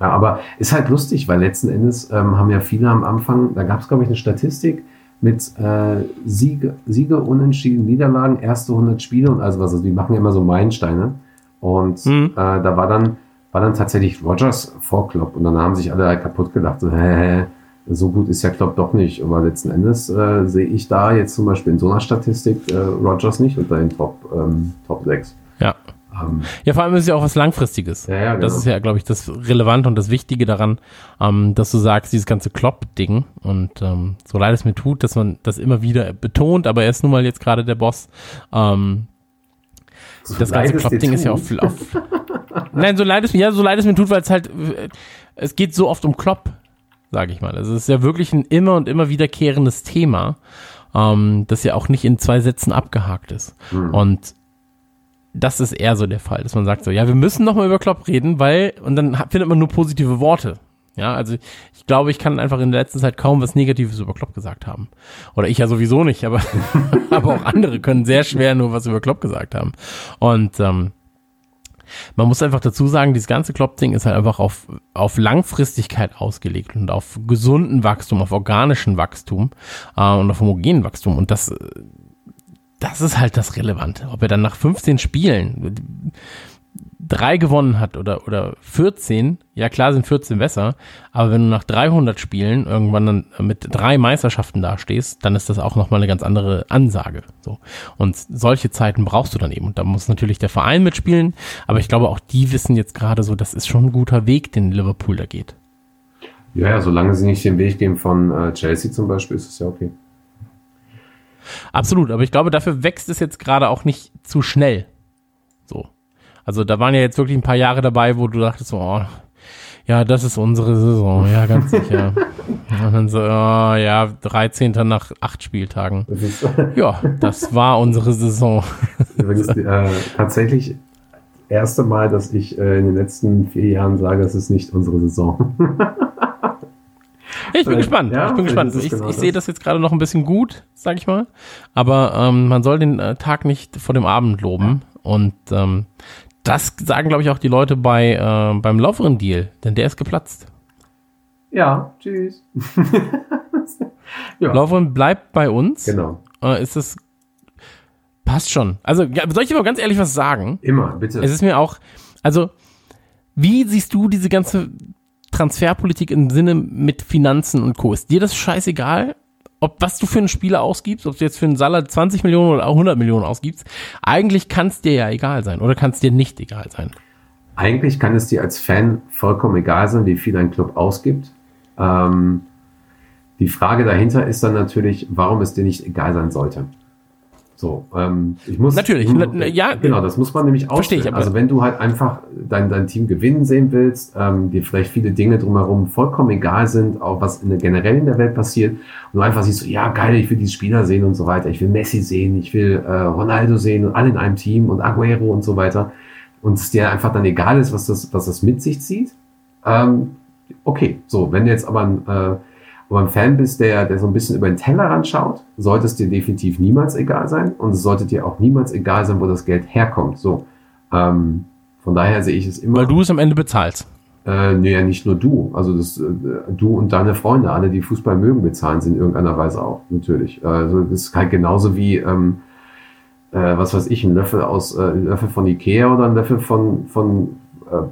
Ja, aber ist halt lustig, weil letzten Endes ähm, haben ja viele am Anfang, da gab es, glaube ich, eine Statistik mit äh, Siege, Siege, Unentschieden, Niederlagen, erste 100 Spiele und also was. Also die machen immer so Meilensteine. Und Mhm. äh, da war dann, war dann tatsächlich Rogers vor Klopp und dann haben sich alle halt kaputt gelacht. So, hä, hä, so gut ist ja Klopp doch nicht. Aber letzten Endes äh, sehe ich da jetzt zum Beispiel in so einer Statistik äh, Rogers nicht unter den Top, ähm, Top 6. Ja. Ähm, Ja, vor allem ist es ja auch was Langfristiges. Ja, ja, Das genau. ist ja, glaube ich, das Relevante und das Wichtige daran, ähm, dass du sagst, dieses ganze Klopp-Ding und ähm, so leid es mir tut, dass man das immer wieder betont, aber er ist nun mal jetzt gerade der Boss. Ähm, das leid ganze Klopp-Ding ist ja auf, auf Nein, so leid es mir, ja, so leid es mir tut, weil es halt, äh, es geht so oft um Klopp, sage ich mal. Also es ist ja wirklich ein immer und immer wiederkehrendes Thema, ähm, das ja auch nicht in zwei Sätzen abgehakt ist. Und das ist eher so der Fall, dass man sagt so, ja, wir müssen noch mal über Klopp reden, weil, und dann findet man nur positive Worte. Ja, also ich glaube, ich kann einfach in der letzten Zeit kaum was Negatives über Klopp gesagt haben. Oder ich ja sowieso nicht, aber, aber auch andere können sehr schwer nur was über Klopp gesagt haben. Und ähm, man muss einfach dazu sagen, dieses ganze Klopp-Ding ist halt einfach auf, auf Langfristigkeit ausgelegt und auf gesunden Wachstum, auf organischen Wachstum äh, und auf homogenen Wachstum. Und das, das ist halt das Relevante. Ob er dann nach 15 Spielen drei gewonnen hat oder, oder 14, ja klar sind 14 besser, aber wenn du nach 300 Spielen irgendwann dann mit drei Meisterschaften dastehst, dann ist das auch nochmal eine ganz andere Ansage. So. Und solche Zeiten brauchst du dann eben. Und da muss natürlich der Verein mitspielen, aber ich glaube auch die wissen jetzt gerade so, das ist schon ein guter Weg, den Liverpool da geht. Ja, ja, solange sie nicht den Weg gehen von äh, Chelsea zum Beispiel, ist es ja okay. Absolut, aber ich glaube, dafür wächst es jetzt gerade auch nicht zu schnell. So. Also da waren ja jetzt wirklich ein paar Jahre dabei, wo du dachtest oh, ja, das ist unsere Saison, ja, ganz sicher. Und dann so, oh, ja, 13. nach acht Spieltagen. Das Ja, das war unsere Saison. übrigens äh, tatsächlich erste Mal, dass ich äh, in den letzten vier Jahren sage, es ist nicht unsere Saison. Ich bin Vielleicht- gespannt. ja, ich bin gespannt. Ich, genau ich sehe das. das jetzt gerade noch ein bisschen gut, sag ich mal. Aber ähm, man soll den äh, Tag nicht vor dem Abend loben. Und ähm, das sagen, glaube ich, auch die Leute bei äh, beim Lovren-Deal, denn der ist geplatzt. ja, tschüss. ja, Lovren bleibt bei uns. genau. Äh, ist es passt schon. Also soll ich dir mal ganz ehrlich was sagen? Immer, bitte. Es ist mir auch, also wie siehst du diese ganze Transferpolitik im Sinne mit Finanzen und Co. Ist dir das scheißegal? ob was du für einen Spieler ausgibst, ob du jetzt für einen Salah 20 Millionen oder auch 100 Millionen ausgibst, eigentlich kann es dir ja egal sein oder kann es dir nicht egal sein. Eigentlich kann es dir als Fan vollkommen egal sein, wie viel ein Club ausgibt. Ähm, die Frage dahinter ist dann natürlich, warum es dir nicht egal sein sollte. So, ähm, ich muss Natürlich, na- na, ja, genau, das muss man nämlich aber- Also wenn du halt einfach dein, dein Team gewinnen sehen willst, ähm, dir vielleicht viele Dinge drumherum vollkommen egal sind, auch was in der, generell in der Welt passiert, und du einfach siehst, so, ja geil, ich will diese Spieler sehen und so weiter, ich will Messi sehen, ich will äh, Ronaldo sehen und alle in einem Team und Aguero und so weiter, und es dir einfach dann egal ist, was das, was das mit sich zieht, ähm, okay, so, wenn du jetzt aber ein, äh, aber ein Fan bist, der, der so ein bisschen über den Tellerrand schaut, sollte es dir definitiv niemals egal sein und es sollte dir auch niemals egal sein, wo das Geld herkommt. So, ähm, von daher sehe ich es immer. Weil du es am Ende bezahlst. Äh, nee, ja, nicht nur du. Also das, äh, du und deine Freunde, alle, die Fußball mögen, bezahlen sie in irgendeiner Weise auch, natürlich. Also das ist halt genauso wie, ähm, äh, was weiß ich, ein Löffel aus, äh, ein Löffel von Ikea oder ein Löffel von, von, äh,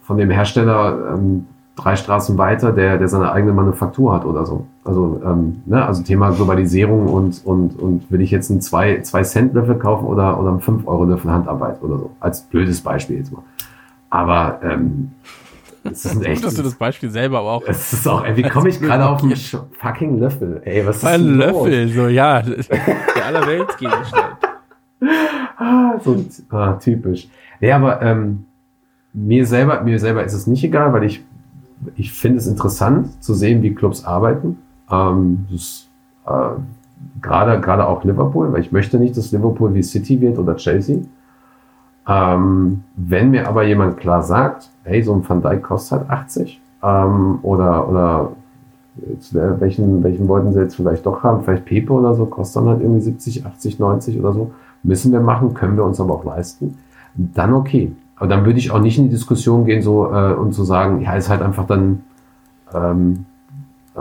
von dem Hersteller ähm, drei Straßen weiter, der, der seine eigene Manufaktur hat oder so. Also, ähm, ne, also Thema Globalisierung und, und, und will ich jetzt einen 2 zwei Cent Löffel kaufen oder, oder einen 5 Euro Löffel Handarbeit oder so. Als blödes Beispiel jetzt mal. Aber ähm, es ist echt. Gut, dass du das Beispiel selber aber auch. Es ist auch, ey, wie komme ich gerade auf einen fucking Löffel? Ey, was ist Ein denn los? Löffel, so ja, der Allerweltsgegenstand. Ah, so ah, typisch. Ja, aber ähm, mir selber, mir selber ist es nicht egal, weil ich, ich finde es interessant zu sehen, wie Clubs arbeiten. Ähm, das äh, gerade, gerade auch Liverpool, weil ich möchte nicht, dass Liverpool wie City wird oder Chelsea. Ähm, wenn mir aber jemand klar sagt, hey, so ein Van Dijk kostet halt 80, ähm, oder, oder jetzt, wer- welchen, welchen wollten sie jetzt vielleicht doch haben? Vielleicht Pepe oder so, kostet dann halt irgendwie 70, 80, 90 oder so. Müssen wir machen, können wir uns aber auch leisten. Dann okay. Aber dann würde ich auch nicht in die Diskussion gehen so äh, und zu sagen, ja, ist halt einfach dann ähm, äh,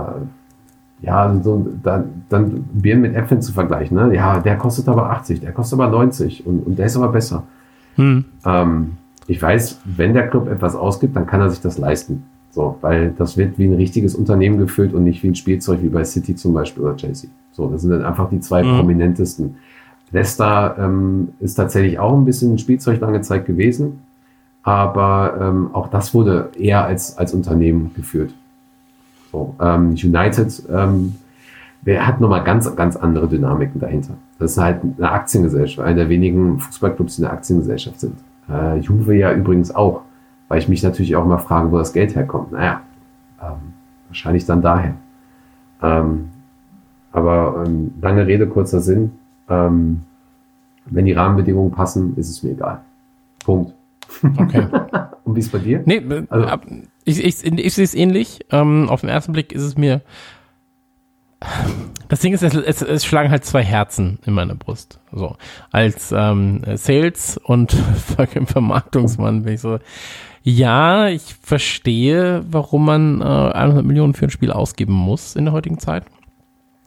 ja, so, dann, dann Birnen mit Äpfeln zu vergleichen. Ne? Ja, der kostet aber 80, der kostet aber 90 und, und der ist aber besser. Hm. Ähm, ich weiß, wenn der Club etwas ausgibt, dann kann er sich das leisten. So, weil das wird wie ein richtiges Unternehmen geführt und nicht wie ein Spielzeug wie bei City zum Beispiel oder Chelsea. So, das sind dann einfach die zwei Mhm. prominentesten. Leicester ähm, ist tatsächlich auch ein bisschen ein Spielzeug lange Zeit gewesen, aber ähm, auch das wurde eher als, als Unternehmen geführt. So, ähm, United ähm, hat nochmal ganz, ganz andere Dynamiken dahinter. Das ist halt eine Aktiengesellschaft, einer der wenigen Fußballclubs, die eine Aktiengesellschaft sind. Äh, Juve ja übrigens auch, weil ich mich natürlich auch mal frage, wo das Geld herkommt. Naja, ähm, wahrscheinlich dann daher. Ähm, aber ähm, lange Rede, kurzer Sinn. Ähm, wenn die Rahmenbedingungen passen, ist es mir egal. Punkt. Okay. Und wie ist bei dir? Nee, Also- ab- ich, ich, ich sehe es ähnlich. Ähm, auf den ersten Blick ist es mir. Das Ding ist, es, es, es schlagen halt zwei Herzen in meiner Brust. So als ähm, Sales und Vermarktungsmann bin ich so. Ja, ich verstehe, warum man äh, 100 Millionen für ein Spiel ausgeben muss in der heutigen Zeit.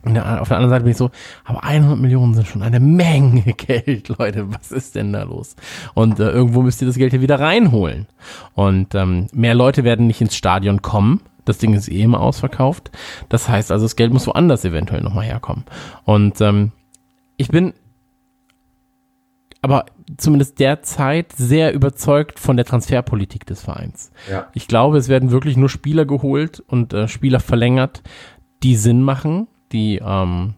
Und der- auf der anderen Seite bin ich so, aber 100 Millionen sind schon eine Menge Geld, Leute. Was ist denn da los? Und äh, irgendwo müsst ihr das Geld ja wieder reinholen. Und ähm, mehr Leute werden nicht ins Stadion kommen. Das Ding ist eh immer ausverkauft. Das heißt also, das Geld muss woanders eventuell nochmal herkommen. Und ähm, ich bin aber zumindest derzeit sehr überzeugt von der Transferpolitik des Vereins. Ja. Ich glaube, es werden wirklich nur Spieler geholt und äh, Spieler verlängert, die Sinn machen, die ähm,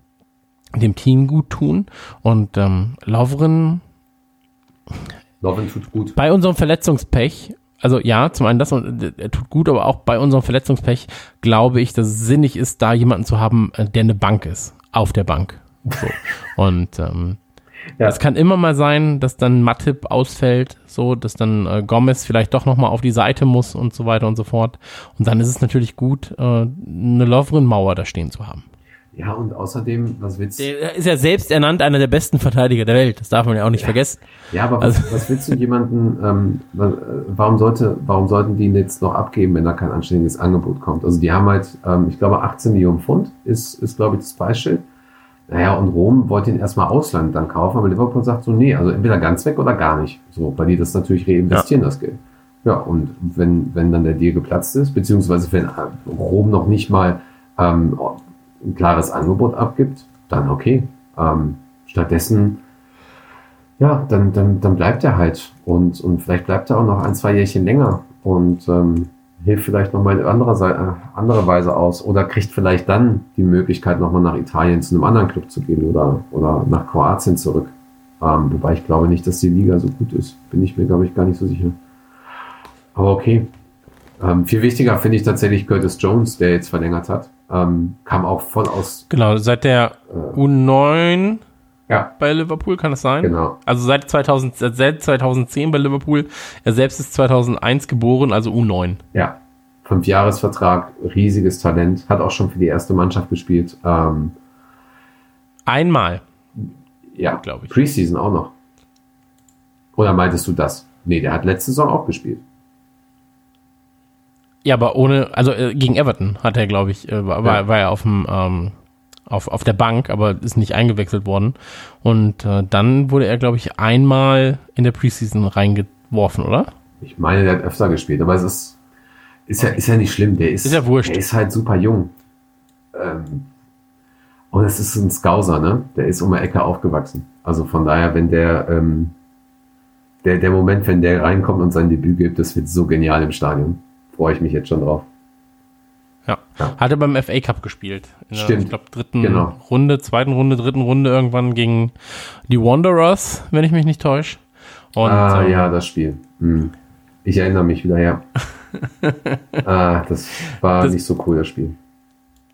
dem Team gut tun. Und ähm, Lovren Lovren tut gut. bei unserem Verletzungspech, also ja, zum einen das, und äh, er tut gut, aber auch bei unserem Verletzungspech glaube ich, dass es sinnig ist, da jemanden zu haben, äh, der eine Bank ist, auf der Bank. So. Und ähm, Ja. es kann immer mal sein, dass dann Matip ausfällt, so, dass dann äh, Gomez vielleicht doch nochmal auf die Seite muss und so weiter und so fort. Und dann ist es natürlich gut, äh, eine Lovren-Mauer da stehen zu haben. Ja, und außerdem, was willst du? Der ist ja selbst ernannt einer der besten Verteidiger der Welt. Das darf man ja auch nicht vergessen. Ja, aber was, Also- was willst du jemanden, ähm, wa- äh, warum sollte, warum sollten die ihn jetzt noch abgeben, wenn da kein anständiges Angebot kommt? Also die haben halt, ähm, ich glaube, 18 Millionen Pfund ist, ist glaube ich, das Preisschild. Naja, und Rom wollte ihn erstmal Ausland dann kaufen, aber Liverpool sagt so, nee, also entweder ganz weg oder gar nicht. So, weil die das natürlich reinvestieren, das Geld. Ja, und wenn, wenn dann der Deal geplatzt ist, beziehungsweise wenn äh, Rom noch nicht mal ähm, ein klares Angebot abgibt, dann okay. Ähm, stattdessen, ja, dann, dann, dann bleibt er halt. Und, und vielleicht bleibt er auch noch ein, zwei Jährchen länger und ähm, hilft vielleicht nochmal in anderer, Seite, äh, andere Weise aus oder kriegt vielleicht dann die Möglichkeit, nochmal nach Italien zu einem anderen Club zu gehen oder, oder nach Kroatien zurück. Ähm, wobei ich glaube nicht, dass die Liga so gut ist. Bin ich mir, glaube ich, gar nicht so sicher. Aber okay. Ähm, viel wichtiger finde ich tatsächlich Curtis Jones, der jetzt verlängert hat. Ähm, kam auch voll aus. Genau, seit der Äh, U9 ja, bei Liverpool, kann das sein? genau. Also seit 2000, seit 2010 bei Liverpool. Er selbst ist 2001 geboren, also U9. Ja. Fünfjahresvertrag, riesiges Talent, hat auch schon für die erste Mannschaft gespielt. Ähm, Einmal. ja, Glaub ich. Preseason auch noch. Oder meintest du das? Nee, der hat letzte Saison auch gespielt. Ja, aber ohne, also äh, gegen Everton hat er, glaube ich, äh, war, Ja. war er auf dem, ähm, auf, auf der Bank, aber ist nicht eingewechselt worden. Und äh, dann wurde er, glaube ich, einmal in der Preseason reingeworfen, oder? Ich meine, der hat öfter gespielt, aber es ist, ist ja, ist ja nicht schlimm. Der ist, Ist ja wurscht. Der ist halt super jung. Ähm, und es ist ein Scouser, ne? Der ist um die Ecke aufgewachsen. Also von daher, wenn der, ähm, der, der Moment, wenn der reinkommt und sein Debüt gibt, das wird so genial im Stadion. Freue ich mich jetzt schon drauf. Ja. Ja. Hat er beim FA Cup gespielt. In der, Stimmt. Ich glaube, dritten Genau. Runde, zweiten Runde, dritten Runde irgendwann gegen die Wanderers, wenn ich mich nicht täusche. Und, ah, ähm, ja, das Spiel. Hm. Ich erinnere mich wieder, ja. ah, das war Das- nicht so cool, das Spiel.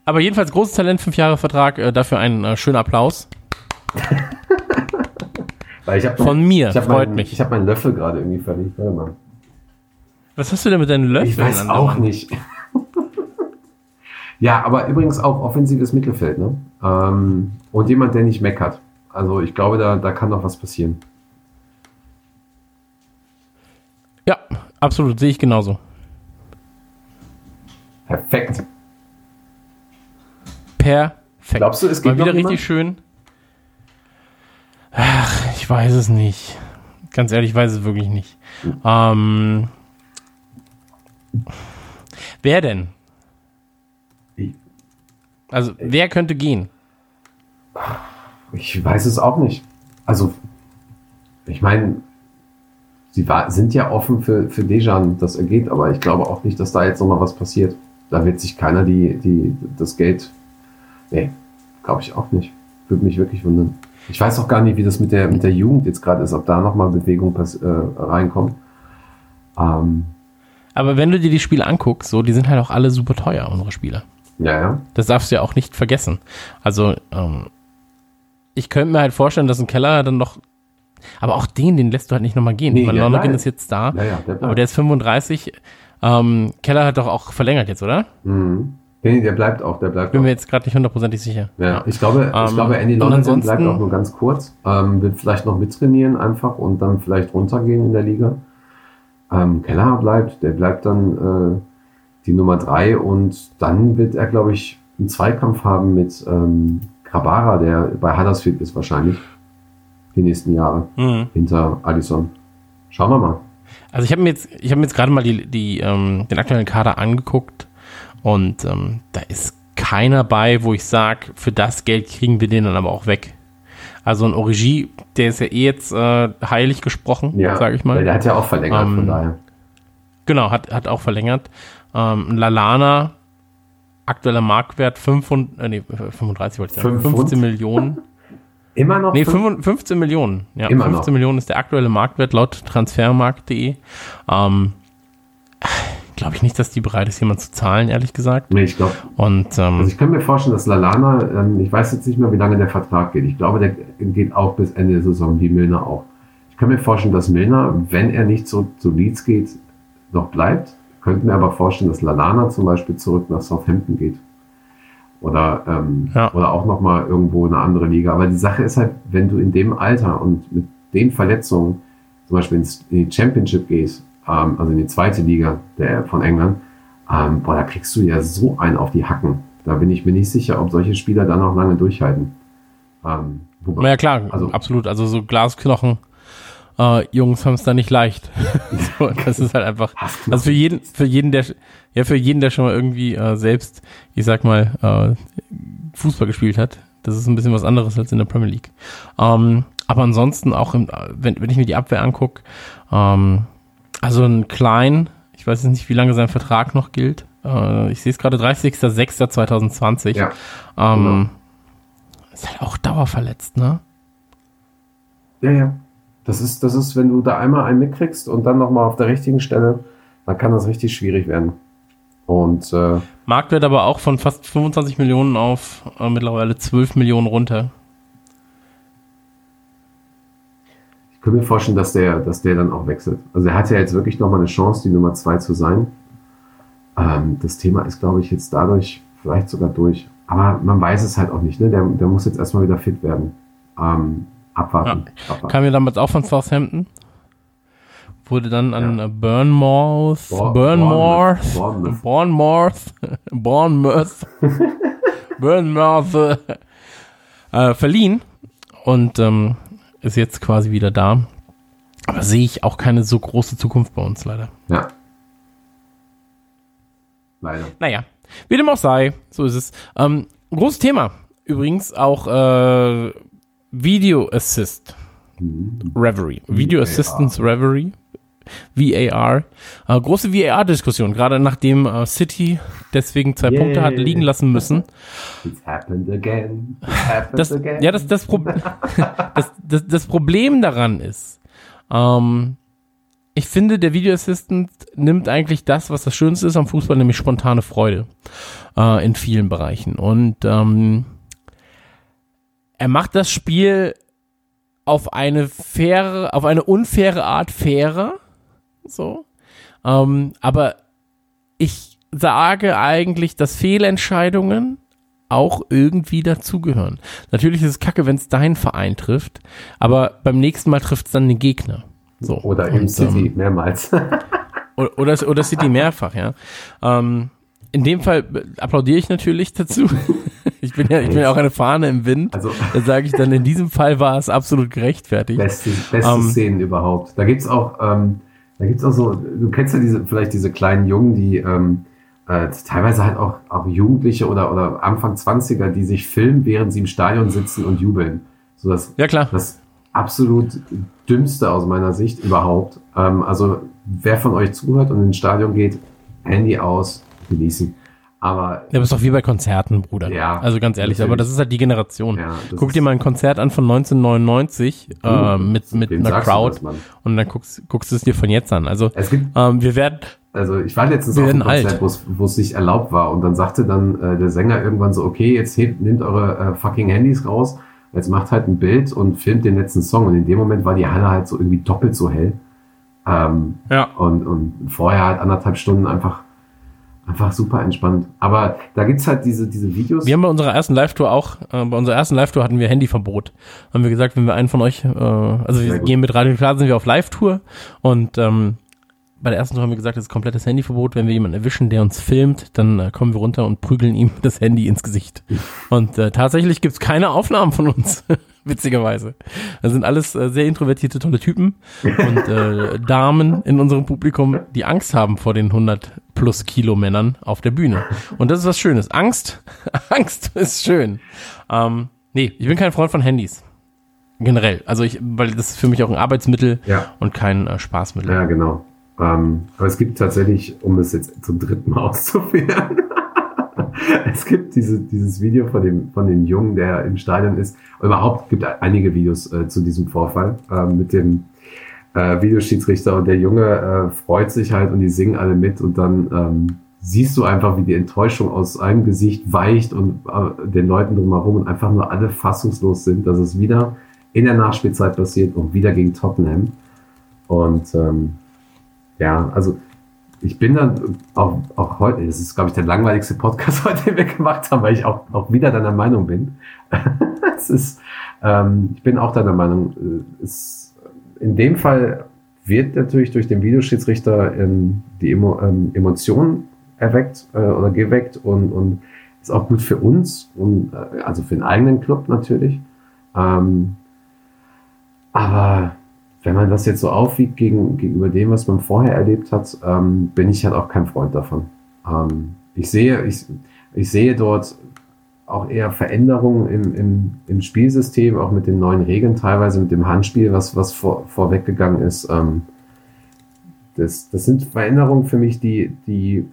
Aber jedenfalls großes Talent, fünf Jahre Vertrag, äh, dafür einen äh, schönen Applaus. Weil ich hab, Von mir, ich hab freut mein, mich. Ich habe meinen Löffel gerade irgendwie verlegt. Warte mal. Was hast du denn mit deinen Löffeln? Ich weiß auch nicht. ja, aber übrigens auch offensives Mittelfeld, ne? Ähm, und jemand, der nicht meckert. Also ich glaube, da, da kann noch was passieren. Ja, absolut, sehe ich genauso. Perfekt. Perfekt. Glaubst du, es Mal geht noch wieder richtig schön. Ach, ich weiß es nicht. Ganz ehrlich, ich weiß es wirklich nicht. Hm. Ähm, wer denn? Ich- Also, wer könnte gehen? Ich weiß es auch nicht. Also, ich meine, sie war, sind ja offen für, für Dejan, dass er geht, aber ich glaube auch nicht, dass da jetzt nochmal was passiert. Da wird sich keiner die, die, das Geld. Nee, glaube ich auch nicht. Würde mich wirklich wundern. Ich weiß auch gar nicht, wie das mit der, mit der Jugend jetzt gerade ist, ob da nochmal Bewegung äh, reinkommt. Ähm, Aber wenn du dir die Spiele anguckst, so, die sind halt auch alle super teuer, unsere Spieler. ja, ja. Das darfst du ja auch nicht vergessen. Also, ähm, ich könnte mir halt vorstellen, dass ein Keller dann noch. Aber auch den, den lässt du halt nicht nochmal gehen. Nee, Weil Lonergan ist jetzt da. Ja, ja, der bleibt. aber der ist 35. Ähm, Keller hat doch auch verlängert jetzt, oder? Mhm. Nee, der bleibt auch, der bleibt Bin auch. mir jetzt gerade nicht hundertprozentig sicher. Ja, ich glaube, ich Ähm, glaube, Andy Lonergan bleibt auch nur ganz kurz. Ähm, wird vielleicht noch mittrainieren einfach und dann vielleicht runtergehen in der Liga. Ähm, Keller bleibt, der bleibt dann äh, die Nummer drei und dann wird er, glaube ich, einen Zweikampf haben mit ähm, Grabara, der bei Huddersfield ist wahrscheinlich die nächsten Jahre Mhm. hinter Allison. Schauen wir mal. Also ich habe mir jetzt, ich habe mir jetzt gerade mal die, die, ähm, den aktuellen Kader angeguckt und ähm, da ist keiner bei, wo ich sage, für das Geld kriegen wir den dann aber auch weg. Also ein Origi, der ist ja eh jetzt äh, heilig gesprochen, Ja, sage ich mal. der hat ja auch verlängert, Ähm, von daher. Genau, hat, hat auch verlängert. Ähm, ein Lalana, aktueller Marktwert 5 und, äh, nee, 35 wollte ich sagen, Fünf 15 Pfund? Millionen. Immer noch Nee, fünf- 15 15 Millionen. Ja, Immer 15 noch. Millionen ist der aktuelle Marktwert laut transfermarkt.de. Ähm, Glaube ich nicht, dass die bereit ist, jemand zu zahlen, ehrlich gesagt. Nee, ich glaube, Und ähm, Also ich kann mir vorstellen, dass Lalana, ähm, ich weiß jetzt nicht mehr, wie lange der Vertrag geht. Ich glaube, der geht auch bis Ende der Saison, wie Milner auch. Ich kann mir vorstellen, dass Milner, wenn er nicht so zu Leeds geht, noch bleibt. Könnte mir aber vorstellen, dass Lalana zum Beispiel zurück nach Southampton geht. Oder, ähm, Ja. oder auch nochmal irgendwo in eine andere Liga. Aber die Sache ist halt, wenn du in dem Alter und mit den Verletzungen zum Beispiel ins, in die Championship gehst, ähm, also in die zweite Liga der, von England, ähm, boah, da kriegst du ja so einen auf die Hacken. Da bin ich mir nicht sicher, ob solche Spieler da noch lange durchhalten. Ähm, wobei, ja klar, Also- absolut. Also so Glasknochen. Äh, Jungs haben es da nicht leicht. so, das ist halt einfach. Also für jeden, für jeden, der ja für jeden, der schon mal irgendwie äh, selbst, ich sag mal, äh, Fußball gespielt hat. Das ist ein bisschen was anderes als in der Premier League. Ähm, aber ansonsten auch, im, wenn, wenn ich mir die Abwehr angucke, ähm, also ein Klein, ich weiß jetzt nicht, wie lange sein Vertrag noch gilt. Äh, ich sehe es gerade 30.06.2020. Ja. Ähm, Ist halt auch dauerverletzt, ne? Ja, ja. Das ist, das ist, wenn du da einmal einen mitkriegst und dann nochmal auf der richtigen Stelle, dann kann das richtig schwierig werden. Und äh, Marktwert aber auch von fast 25 Millionen auf äh, mittlerweile 12 Millionen runter. ich könnte mir vorstellen, dass der, dass der dann auch wechselt. Also er hat ja jetzt wirklich nochmal eine Chance, die Nummer zwei zu sein. Ähm, das Thema ist, glaube ich, jetzt dadurch vielleicht sogar durch. Aber man weiß es halt auch nicht. Ne? Der, der muss jetzt erstmal wieder fit werden. Ähm, abwarten. abwarten. Kam ja damals auch von Southampton. Wurde dann an Ja. Bournemouth, Bour- Bournemouth, Bournemouth. Bournemouth, Bournemouth, Bournemouth äh, verliehen und ähm, ist jetzt quasi wieder da. Aber sehe ich auch keine so große Zukunft bei uns leider. Ja. Leider. Naja, wie dem auch sei, so ist es. Ähm, großes Thema. Übrigens auch äh, Video Assist. Reverie. Video. Assistance Reverie. VAR. Äh, große VAR-Diskussion, gerade nachdem äh, City deswegen zwei Yay. Punkte hat liegen lassen müssen. It's happened again. It's happened Das, again. ja, das, das, Pro das, das, das Problem daran ist, ähm, ich finde, der Video Assistant nimmt eigentlich das, was das Schönste ist am Fußball, nämlich spontane Freude äh, in vielen Bereichen. Und ähm, er macht das Spiel auf eine faire, auf eine unfaire Art fairer. So. Ähm, aber ich sage eigentlich, dass Fehlentscheidungen auch irgendwie dazugehören. Natürlich ist es kacke, wenn es deinen Verein trifft, aber beim nächsten Mal trifft es dann den Gegner. So. Oder im Und, City, ähm, mehrmals. oder, oder, oder City mehrfach, ja. Ähm, in dem Fall applaudiere ich natürlich dazu. ich bin ja, ich bin ja auch eine Fahne im Wind. Also- da sage ich dann, in diesem Fall war es absolut gerechtfertigt. Beste, beste Ähm, Szenen überhaupt. Da gibt's auch, ähm, da gibt's auch so, du kennst ja diese, vielleicht diese kleinen Jungen, die ähm, äh, teilweise halt auch, auch Jugendliche oder, oder Anfang 20er, die sich filmen, während sie im Stadion sitzen und jubeln. So das, Ja, klar. das absolut dümmste aus meiner Sicht überhaupt. Ähm, also wer von euch zuhört und ins Stadion geht, Handy aus, genießen. Aber Ja, aber ist doch wie bei Konzerten, Bruder. Ja, Also ganz ehrlich, natürlich. aber das ist halt die Generation. Ja, Guck dir mal ein Konzert an von 1999 äh, mit, mit einer Crowd das, und dann guckst, guckst du es dir von jetzt an. Also es gibt ähm, wir werden, Also ich war letztens auf einem. Konzert, wo es- wo es nicht erlaubt war und dann sagte dann äh, der Sänger irgendwann so, okay, jetzt hebt, nehmt eure äh, fucking Handys raus, jetzt macht halt ein Bild und filmt den letzten Song und in dem Moment war die Halle halt so irgendwie doppelt so hell ähm, ja, und, und vorher halt anderthalb Stunden einfach einfach super entspannt. Aber da gibt's halt diese, diese Videos. wir haben bei unserer ersten Live-Tour auch, äh, bei unserer ersten Live-Tour hatten wir Handyverbot. Haben wir gesagt, wenn wir einen von euch, äh, also wir gehen mit Radio Klar, sind wir auf Live-Tour und ähm, bei der ersten Tour haben wir gesagt, es ist komplettes Handyverbot. Wenn wir jemanden erwischen, der uns filmt, dann äh, kommen wir runter und prügeln ihm das Handy ins Gesicht. Und äh, tatsächlich gibt's keine Aufnahmen von uns, witzigerweise. Das sind alles äh, sehr introvertierte, tolle Typen und äh, Damen in unserem Publikum, die Angst haben vor den 100 plus Kilo Männern auf der Bühne. Und das ist was Schönes. Angst, Angst ist schön. Ähm, nee, ich bin kein Freund von Handys. Generell. Also ich, weil das ist für mich auch ein Arbeitsmittel Ja. und kein äh, Spaßmittel. Ja, genau. Ähm, aber es gibt tatsächlich, um es jetzt zum dritten Mal auszuführen, es gibt diese, dieses Video von dem, von dem Jungen, der im Stadion ist. Überhaupt gibt es einige Videos äh, zu diesem Vorfall ähm, mit dem äh, Videoschiedsrichter und der Junge äh, freut sich halt und die singen alle mit und dann ähm, siehst du einfach, wie die Enttäuschung aus einem Gesicht weicht und äh, den Leuten drumherum und einfach nur alle fassungslos sind, dass es wieder in der Nachspielzeit passiert und wieder gegen Tottenham. Und ähm, ja, also ich bin dann auch, auch heute, das ist, glaube ich, der langweiligste Podcast heute, den wir gemacht haben, weil ich auch, auch wieder deiner Meinung bin. es ist, ähm, ich bin auch deiner Meinung, äh, es, in dem Fall wird natürlich durch den Videoschiedsrichter ähm, die Emo, ähm, Emotionen erweckt äh, oder geweckt und, und ist auch gut für uns und äh, also für den eigenen Club natürlich. Ähm, aber wenn man das jetzt so aufwiegt gegen, gegenüber dem, was man vorher erlebt hat, ähm, bin ich halt auch kein Freund davon. Ähm, ich sehe, ich, ich sehe dort auch eher Veränderungen im, im, im Spielsystem, auch mit den neuen Regeln, teilweise mit dem Handspiel, was, was vor, vorweggegangen ist. Ähm, das, das sind Veränderungen für mich, die, die,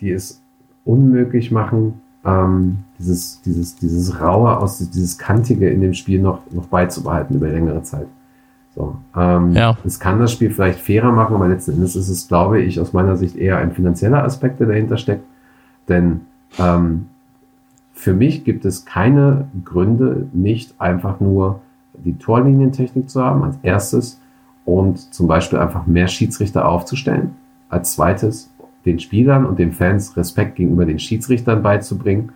die es unmöglich machen, ähm, dieses, dieses, dieses Raue aus, dieses Kantige in dem Spiel noch, noch beizubehalten über längere Zeit. So, ähm, Ja. Es kann das Spiel vielleicht fairer machen, aber letzten Endes ist es, glaube ich, aus meiner Sicht eher ein finanzieller Aspekt, der dahinter steckt. Denn ähm, für mich gibt es keine Gründe, nicht einfach nur die Torlinientechnik zu haben als erstes und zum Beispiel einfach mehr Schiedsrichter aufzustellen. Als zweites den Spielern und den Fans Respekt gegenüber den Schiedsrichtern beizubringen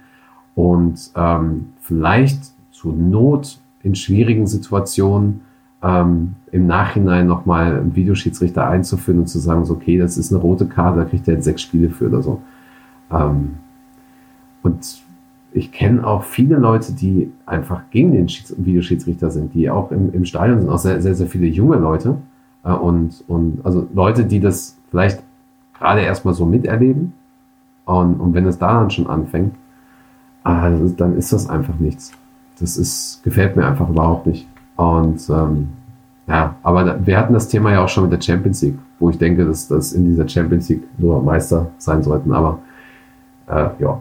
und ähm, vielleicht zur Not in schwierigen Situationen ähm, im Nachhinein nochmal einen Videoschiedsrichter einzuführen und zu sagen, so, okay, das ist eine rote Karte, da kriegt er jetzt sechs Spiele für oder so. Ähm, und ich kenne auch viele Leute, die einfach gegen den Schieds Videoschiedsrichter sind, die auch im, im Stadion sind, auch sehr, sehr, sehr viele junge Leute. Äh, und, und also Leute, die das vielleicht gerade erstmal so miterleben. Und, und wenn es da dann schon anfängt, äh, dann ist das einfach nichts. Das ist, gefällt mir einfach überhaupt nicht. Und ähm, ja, aber wir hatten das Thema ja auch schon mit der Champions League, wo ich denke, dass das in dieser Champions League nur Meister sein sollten. Aber äh, ja.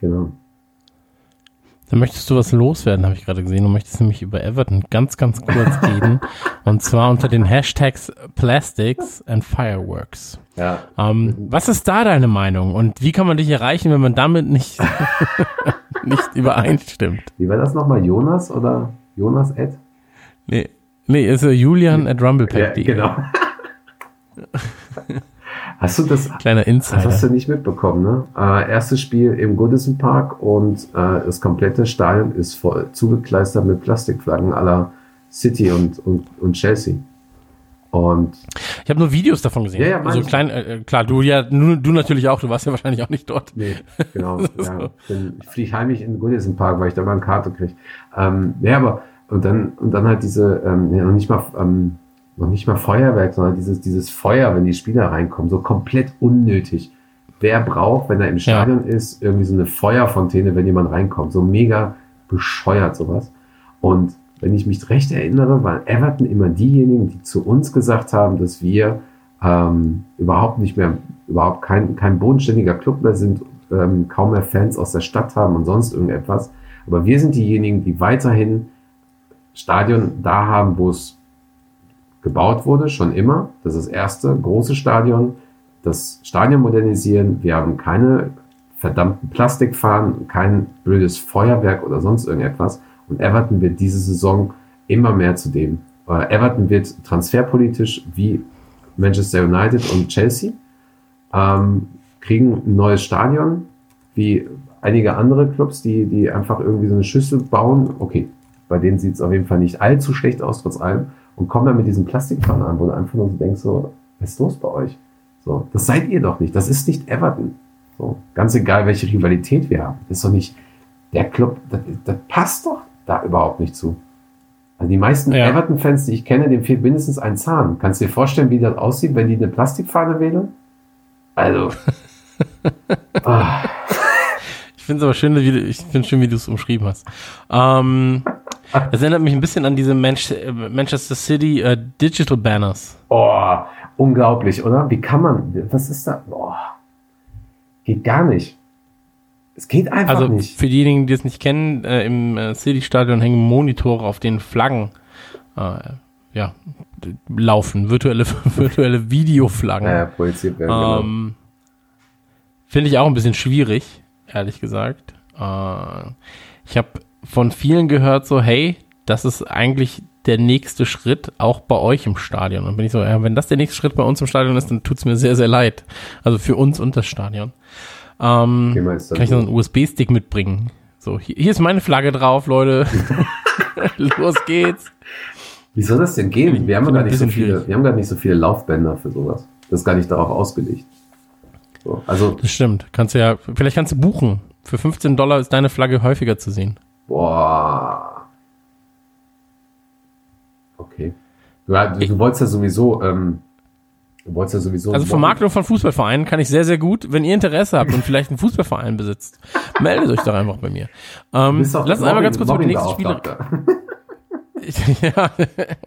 Genau. Da möchtest du was loswerden, habe ich gerade gesehen. Du möchtest nämlich über Everton ganz, ganz kurz reden. Und zwar unter den Hashtags Plastics and Fireworks. Ja. Ähm, was ist da deine Meinung? Und wie kann man dich erreichen, wenn man damit nicht, nicht übereinstimmt? Wie war das nochmal? Jonas oder Jonas Ed? Nee, nee ist äh, Julian at rumblepack.de. genau. Hast du das, Kleiner das hast Insider. du nicht mitbekommen, ne? Äh, erstes Spiel im Goodison Park und äh, das komplette Stadion ist voll zugekleistert mit Plastikflaggen aller City und, und, und Chelsea. Und Ich habe nur Videos davon gesehen. Ja, ja, also klein, äh, klar, du ja, du, du natürlich auch, du warst ja wahrscheinlich auch nicht dort. Nee, genau. ja. Bin, ich fliege heimlich in den Goodison Park, weil ich da mal eine Karte kriege. Ähm, ja, aber und dann und dann halt diese ähm, ja, noch nicht mal ähm, noch nicht mal Feuerwerk, sondern dieses dieses Feuer, wenn die Spieler reinkommen, so komplett unnötig. Wer braucht, wenn er im Stadion ist, irgendwie so eine Feuerfontäne, wenn jemand reinkommt, so mega bescheuert sowas. Und wenn ich mich recht erinnere, waren Everton immer diejenigen, die zu uns gesagt haben, dass wir ähm, überhaupt nicht mehr, überhaupt kein, kein bodenständiger Club mehr sind, ähm, kaum mehr Fans aus der Stadt haben und sonst irgendetwas. Aber wir sind diejenigen, die weiterhin Stadion da haben, wo es gebaut wurde, schon immer. Das ist das erste große Stadion. Das Stadion modernisieren. Wir haben keine verdammten Plastikfahnen, kein blödes Feuerwerk oder sonst irgendetwas. Und Everton wird diese Saison immer mehr zu dem. Äh, Everton wird transferpolitisch wie Manchester United und Chelsea ähm, kriegen ein neues Stadion, wie einige andere Clubs, die, die einfach irgendwie so eine Schüssel bauen. Okay, bei denen sieht es auf jeden Fall nicht allzu schlecht aus, trotz allem. Und kommen dann mit diesen Plastikpfannen an, wo du einfach nur so denkst, so, was ist los bei euch? So, das seid ihr doch nicht. Das ist nicht Everton. So, ganz egal, welche Rivalität wir haben. Das ist doch nicht der Club, das, das passt doch da überhaupt nicht zu. Also die meisten Ja. Everton-Fans, die ich kenne, dem fehlt mindestens ein Zahn. Kannst du dir vorstellen, wie das aussieht, wenn die eine Plastikfahne wählen? Also. ah, Ich finde es aber schön, wie du, ich finde schön, wie du es umschrieben hast. Ähm, das erinnert mich ein bisschen an diese äh, Manchester City äh, Digital Banners. oh, unglaublich, oder? Wie kann man, was ist da? Oh, geht gar nicht. Es geht einfach Also nicht. für diejenigen, die es nicht kennen, äh, im äh, City-Stadion hängen Monitore, auf denen Flaggen äh, ja, laufen, virtuelle, virtuelle Videoflaggen. Ja, projiziert werden. genau. Ähm, Finde ich auch ein bisschen schwierig, ehrlich gesagt. Äh, ich habe von vielen gehört, so, hey, das ist eigentlich der nächste Schritt auch bei euch im Stadion. Und bin ich so, ja, wenn das der nächste Schritt bei uns im Stadion ist, dann tut's mir sehr, sehr leid. Also für uns und das Stadion. Ähm, kann ich noch einen USB-Stick mitbringen? So, hier, hier ist meine Flagge drauf, Leute. Los geht's. Wie soll das denn gehen? Wir haben gar ich nicht so viele, schwierig. wir haben gar nicht so viele Laufbänder für sowas. Das ist gar nicht darauf ausgelegt. So, also, Das stimmt. Kannst du ja, vielleicht kannst du buchen. Für 15 Dollar ist deine Flagge häufiger zu sehen. boah. Okay. Du, du, du wolltest ja sowieso ähm, Du wolltest ja sowieso. Also Vermarktung von Fußballvereinen kann ich sehr, sehr gut. Wenn ihr Interesse habt und vielleicht einen Fußballverein besitzt, meldet euch doch einfach bei mir. Ähm, lass uns einmal ganz kurz über die nächsten Spiele. Ja,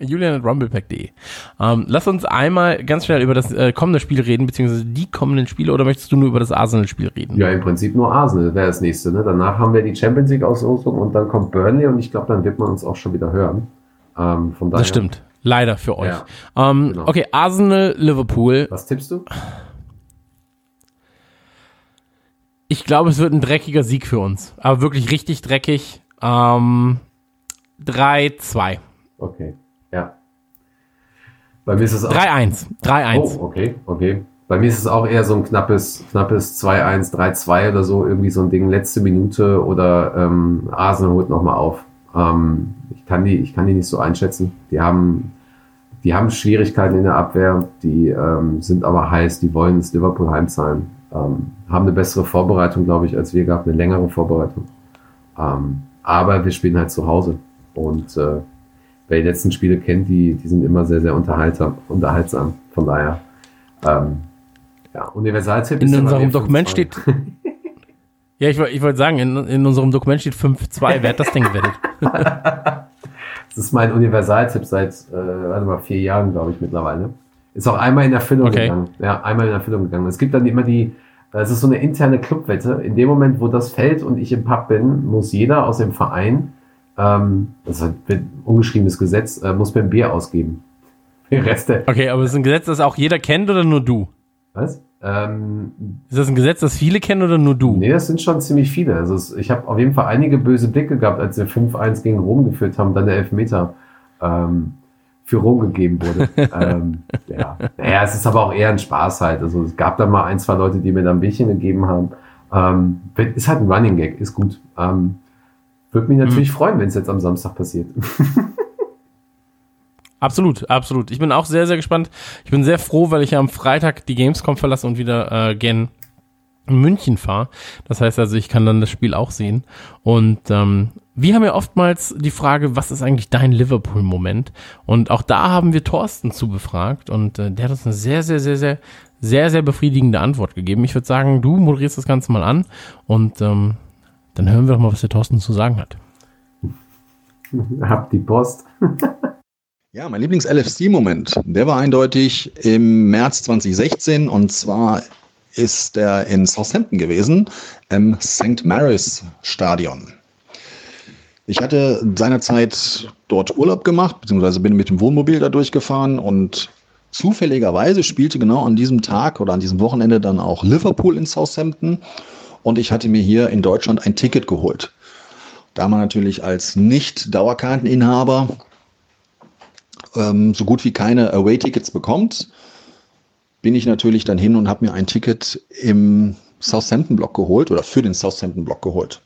Julian at rumblepack.de. Ähm, lass uns einmal ganz schnell über das äh, kommende Spiel reden, beziehungsweise die kommenden Spiele, oder möchtest du nur über das Arsenal-Spiel reden? Ja, im Prinzip nur Arsenal wäre das nächste. Ne? Danach haben wir die Champions League Auslosung und dann kommt Burnley und ich glaube, dann wird man uns auch schon wieder hören. Ähm, von daher, das stimmt. Leider für euch. Ja, ähm, genau. Okay, Arsenal, Liverpool. Was tippst du? Ich glaube, es wird ein dreckiger Sieg für uns. Aber wirklich richtig dreckig. Ähm, 3-2. Okay, ja. Bei mir ist es auch. 3-1. 3-1. Oh, okay, okay. Bei mir ist es auch eher so ein knappes, knappes 2-1, 3-2 oder so, irgendwie so ein Ding, letzte Minute oder ähm, Arsenal holt nochmal auf. Ähm, ich, kann die, ich kann die nicht so einschätzen. Die haben, die haben Schwierigkeiten in der Abwehr, die ähm, sind aber heiß, die wollen das Liverpool heimzahlen. Ähm, haben eine bessere Vorbereitung, glaube ich, als wir gehabt, eine längere Vorbereitung. Ähm, aber wir spielen halt zu Hause. Und äh, wer die letzten Spiele kennt, die, die sind immer sehr, sehr unterhaltsam. unterhaltsam. Von daher, ähm, ja, Universaltipp In unserem Dokument 5-2. steht. Ja, ich, ich wollte sagen, in, in unserem Dokument steht 5-2. Wer hat das denn gewettet? Das ist mein Universaltipp seit, äh, warte mal, vier Jahren, glaube ich, mittlerweile. Ist auch einmal in Erfüllung Okay. gegangen. Ja, einmal in Erfüllung gegangen. Es gibt dann immer die, es ist so eine interne Clubwette. In dem Moment, wo das fällt und ich im Pub bin, muss jeder aus dem Verein, ähm, das ist ein ungeschriebenes Gesetz, äh, muss mir ein Bier ausgeben. Den Rest der, Okay, aber ist das ein Gesetz, das auch jeder kennt oder nur du? was? Ähm, Ist das ein Gesetz, das viele kennen oder nur du? Nee, das sind schon ziemlich viele. Also es, ich habe auf jeden Fall einige böse Blicke gehabt, als wir 5-1 gegen Rom geführt haben, dann der Elfmeter ähm, für Rom gegeben wurde. ähm, ja. Naja, es ist aber auch eher ein Spaß halt. Also es gab da mal ein, zwei Leute, die mir da ein Bierchen gegeben haben. Ähm, ist halt ein Running Gag, ist gut. Ähm, Würde mich natürlich freuen, wenn es jetzt am Samstag passiert. Absolut, absolut. Ich bin auch sehr, sehr gespannt. Ich bin sehr froh, weil ich ja am Freitag die Gamescom verlasse und wieder äh, gen München fahre. Das heißt also, ich kann dann das Spiel auch sehen. Und ähm, wir haben ja oftmals die Frage, was ist eigentlich dein Liverpool-Moment? Und auch da haben wir Thorsten zu befragt und äh, der hat uns eine sehr, sehr, sehr, sehr, sehr, sehr befriedigende Antwort gegeben. Ich würde sagen, du moderierst das Ganze mal an und ähm, dann hören wir doch mal, was der Thorsten zu sagen hat. Hab die Post. Ja, mein Lieblings-LFC-Moment, der war eindeutig im März 2016 und zwar ist er in Southampton gewesen, im St. Mary's Stadion. Ich hatte seinerzeit dort Urlaub gemacht, beziehungsweise bin mit dem Wohnmobil da durchgefahren und zufälligerweise spielte genau an diesem Tag oder an diesem Wochenende dann auch Liverpool in Southampton und ich hatte mir hier in Deutschland ein Ticket geholt. Da man natürlich als Nicht-Dauerkarteninhaber ähm, so gut wie keine Away-Tickets bekommt, bin ich natürlich dann hin und habe mir ein Ticket im Southampton-Block geholt oder für den Southampton-Block geholt.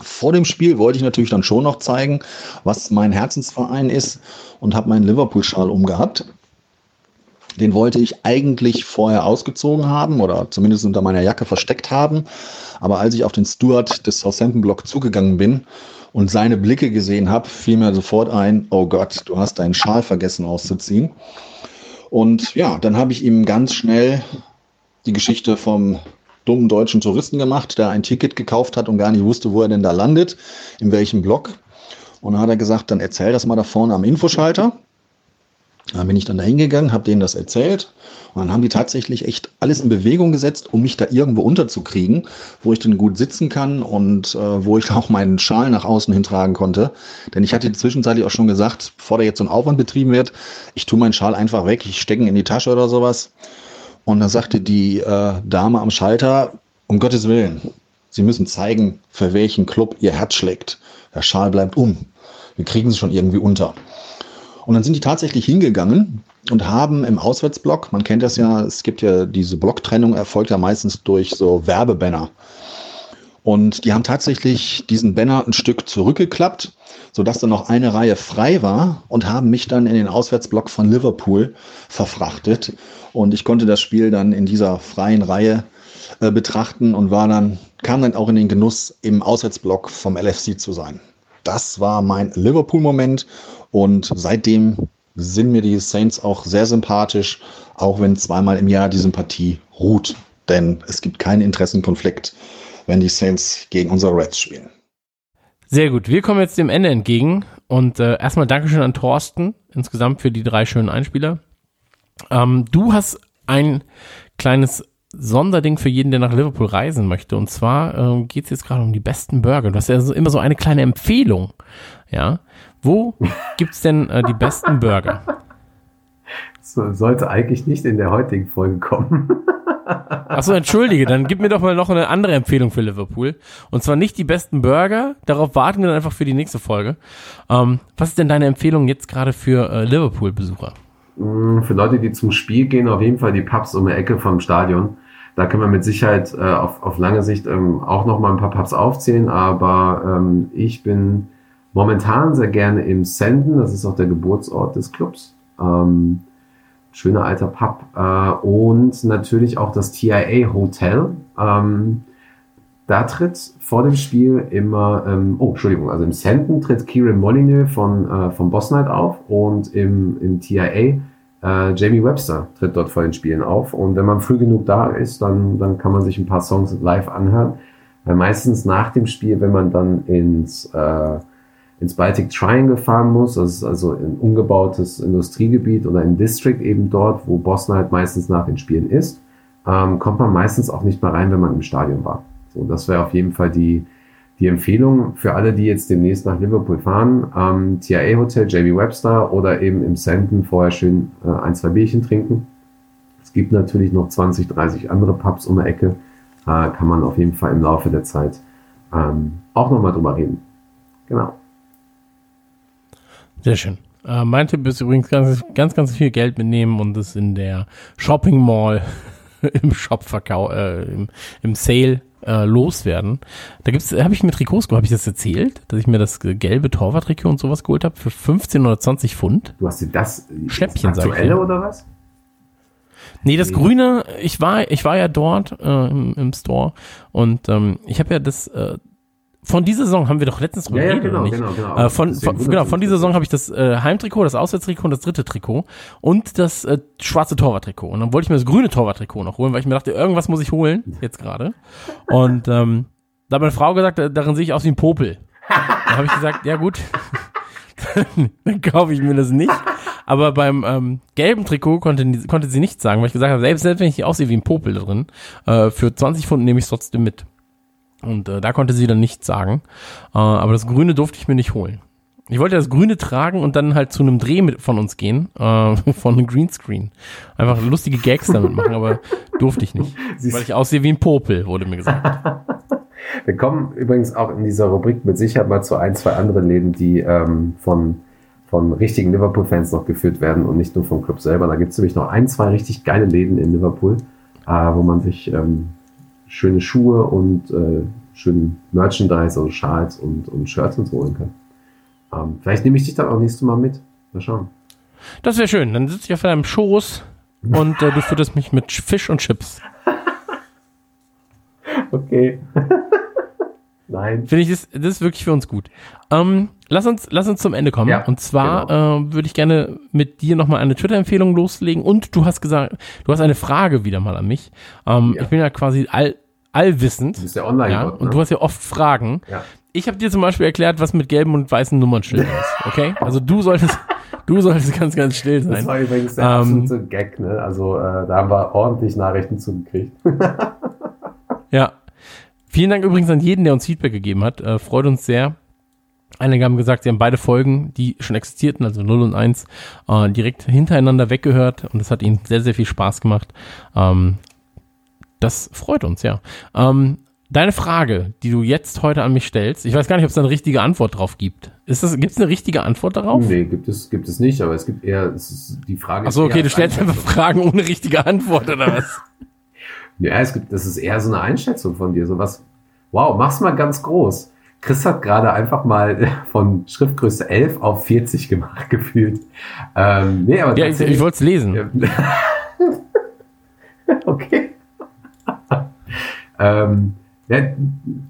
Vor dem Spiel wollte ich natürlich dann schon noch zeigen, was mein Herzensverein ist und habe meinen Liverpool-Schal umgehabt. Den wollte ich eigentlich vorher ausgezogen haben oder zumindest unter meiner Jacke versteckt haben. Aber als ich auf den Steward des Southampton-Block zugegangen bin und seine Blicke gesehen habe, fiel mir sofort ein, oh Gott, du hast deinen Schal vergessen auszuziehen. Und ja, dann habe ich ihm ganz schnell die Geschichte vom dummen deutschen Touristen gemacht, der ein Ticket gekauft hat und gar nicht wusste, wo er denn da landet, in welchem Block. Und dann hat er gesagt, dann erzähl das mal da vorne am Infoschalter. Dann bin ich dann da hingegangen, habe denen das erzählt und dann haben die tatsächlich echt alles in Bewegung gesetzt, um mich da irgendwo unterzukriegen, wo ich dann gut sitzen kann und äh, wo ich auch meinen Schal nach außen hintragen konnte. Denn ich hatte zwischenzeitlich auch schon gesagt, bevor da jetzt so ein Aufwand betrieben wird, ich tue meinen Schal einfach weg, ich stecke ihn in die Tasche oder sowas. Und dann sagte die äh, Dame am Schalter, um Gottes Willen, Sie müssen zeigen, für welchen Club Ihr Herz schlägt. Der Schal bleibt um. Wir kriegen sie schon irgendwie unter. Und dann sind die tatsächlich hingegangen und haben im Auswärtsblock, man kennt das ja, es gibt ja diese Blocktrennung, erfolgt ja meistens durch so Werbebanner. Und die haben tatsächlich diesen Banner ein Stück zurückgeklappt, sodass dann noch eine Reihe frei war und haben mich dann in den Auswärtsblock von Liverpool verfrachtet. Und ich konnte das Spiel dann in dieser freien Reihe äh, betrachten und war dann, kam dann auch in den Genuss, im Auswärtsblock vom LFC zu sein. Das war mein Liverpool-Moment und seitdem sind mir die Saints auch sehr sympathisch. auch wenn zweimal im Jahr die Sympathie ruht. Denn es gibt keinen Interessenkonflikt, wenn die Saints gegen unsere Reds spielen. Sehr gut, wir kommen jetzt dem Ende entgegen und äh, erstmal Dankeschön an Thorsten insgesamt für die drei schönen Einspieler. Ähm, du hast ein kleines Sonderding für jeden, der nach Liverpool reisen möchte. Und zwar ähm, geht es jetzt gerade um die besten Burger. Du hast ja so, immer so eine kleine Empfehlung. Ja. Wo gibt's denn äh, die besten Burger? So, sollte eigentlich nicht in der heutigen Folge kommen. Achso, entschuldige, dann gib mir doch mal noch eine andere Empfehlung für Liverpool. Und zwar nicht die besten Burger, darauf warten wir dann einfach für die nächste Folge. Ähm, was ist denn deine Empfehlung jetzt gerade für äh, Liverpool-Besucher? Mm, Für Leute, die zum Spiel gehen, auf jeden Fall die Pubs um die Ecke vom Stadion. Da können wir mit Sicherheit äh, auf, auf lange Sicht ähm, auch noch mal ein paar Pubs aufzählen, aber ähm, ich bin momentan sehr gerne im Senden, das ist auch der Geburtsort des Clubs. Ähm, schöner alter Pub äh, und natürlich auch das TIA Hotel. Ähm, da tritt vor dem Spiel immer, ähm, oh, Entschuldigung, also im Senden tritt Kieran Molyneux von, äh, von Boss Night auf und im, im TIA äh, Jamie Webster tritt dort vor den Spielen auf. Und wenn man früh genug da ist, dann, dann kann man sich ein paar Songs live anhören. Weil meistens nach dem Spiel, wenn man dann ins, äh, ins Baltic Triangle fahren muss, das ist also ein umgebautes Industriegebiet oder ein District eben dort, wo Boss Night meistens nach den Spielen ist, ähm, kommt man meistens auch nicht mehr rein, wenn man im Stadion war. So, das wäre auf jeden Fall die, die Empfehlung für alle, die jetzt demnächst nach Liverpool fahren. Ähm, TIA Hotel, JB Webster oder eben im Senden vorher schön äh, ein, zwei Bierchen trinken. Es gibt natürlich noch 20, 30 andere Pubs um die Ecke. Äh, kann man auf jeden Fall im Laufe der Zeit ähm, auch nochmal drüber reden. Genau. Sehr schön. Äh, mein Tipp ist übrigens ganz, ganz, ganz viel Geld mitnehmen und es in der Shopping Mall im Shopverkauf, äh, im, im Sale äh, loswerden. Da gibt's, habe ich mir Trikots geholt, habe ich das erzählt, dass ich mir das gelbe Torwarttrikot und sowas geholt habe für 15 oder 20 Pfund. Du hast dir das Schnäppchen, sag ich oder was? Nee, das Grüne, ich war, ich war ja dort äh, im, im Store und ähm, ich habe ja das äh, von dieser Saison haben wir doch letztens drüber Ja, ja, genau, nicht? genau, genau. Äh, von, von, genau, von dieser Saison habe ich das äh, Heimtrikot, das Auswärtstrikot und das dritte Trikot und das äh, schwarze Torwarttrikot. Und dann wollte ich mir das grüne Torwarttrikot noch holen, weil ich mir dachte, irgendwas muss ich holen, jetzt gerade. Und ähm, da hat meine Frau gesagt, darin sehe ich aus wie ein Popel. Dann habe ich gesagt, ja gut, dann kaufe ich mir das nicht. Aber beim ähm, gelben Trikot konnte, konnte sie nichts sagen, weil ich gesagt habe, selbst, selbst wenn ich aussehe wie ein Popel drin, äh, für 20 Pfund nehme ich es trotzdem mit. Und äh, da konnte sie dann nichts sagen. Äh, aber das Grüne durfte ich mir nicht holen. Ich wollte das Grüne tragen und dann halt zu einem Dreh mit von uns gehen, äh, von einem Greenscreen. Einfach lustige Gags damit machen, aber durfte ich nicht. Siehst- Weil ich aussehe wie ein Popel, wurde mir gesagt. Wir kommen übrigens auch in dieser Rubrik mit Sicherheit mal zu ein, zwei anderen Läden, die ähm, von, von richtigen Liverpool-Fans noch geführt werden und nicht nur vom Club selber. Da gibt es nämlich noch ein, zwei richtig geile Läden in Liverpool, äh, wo man sich ähm, schöne Schuhe und äh, schönen Merchandise, also Schals und, und Shirts und so holen kann. Ähm, vielleicht nehme ich dich dann auch nächstes Mal mit. Mal schauen. Das wäre schön. Dann sitze ich auf deinem Schoß und äh, du fütterst mich mit Fisch und Chips. Okay. Nein. Finde ich, das, das ist wirklich für uns gut. Ähm, lass, uns, lass uns zum Ende kommen. Ja, und zwar äh, würde ich gerne mit dir nochmal eine Twitter-Empfehlung loslegen. Und du hast gesagt, du hast eine Frage wieder mal an mich. Ähm, Ja. Ich bin ja quasi all, allwissend. Du bist ja online. Ja, und ne? du hast ja oft Fragen. Ja. Ich habe dir zum Beispiel erklärt, was mit gelben und weißen Nummernschildern ist. Okay? Also du solltest, du solltest ganz, ganz still Das sein. war übrigens der Ähm, absolute Gag, ne? Also äh, da haben wir ordentlich Nachrichten zugekriegt. Ja. Vielen Dank übrigens an jeden, der uns Feedback gegeben hat. Äh, freut uns sehr. Einige haben gesagt, sie haben beide Folgen, die schon existierten, also 0 und 1, äh, direkt hintereinander weggehört und das hat ihnen sehr, sehr viel Spaß gemacht. Ähm, das freut uns, ja. Ähm, deine Frage, die du jetzt heute an mich stellst, ich weiß gar nicht, ob es da eine richtige Antwort drauf gibt. Ist das, gibt es eine richtige Antwort darauf? Nee, gibt es, gibt es nicht, aber es gibt eher, es ist, die Frage Achso, okay, du stellst einfach. Fragen ohne richtige Antwort, oder was? Ja, es gibt, das ist eher so eine Einschätzung von dir, sowas. Wow, mach's mal ganz groß. Chris hat gerade einfach mal von Schriftgröße 11 auf 40 gemacht, gefühlt. Ähm, nee, aber ja, ich, ich wollte es lesen. Okay. Ähm, ja,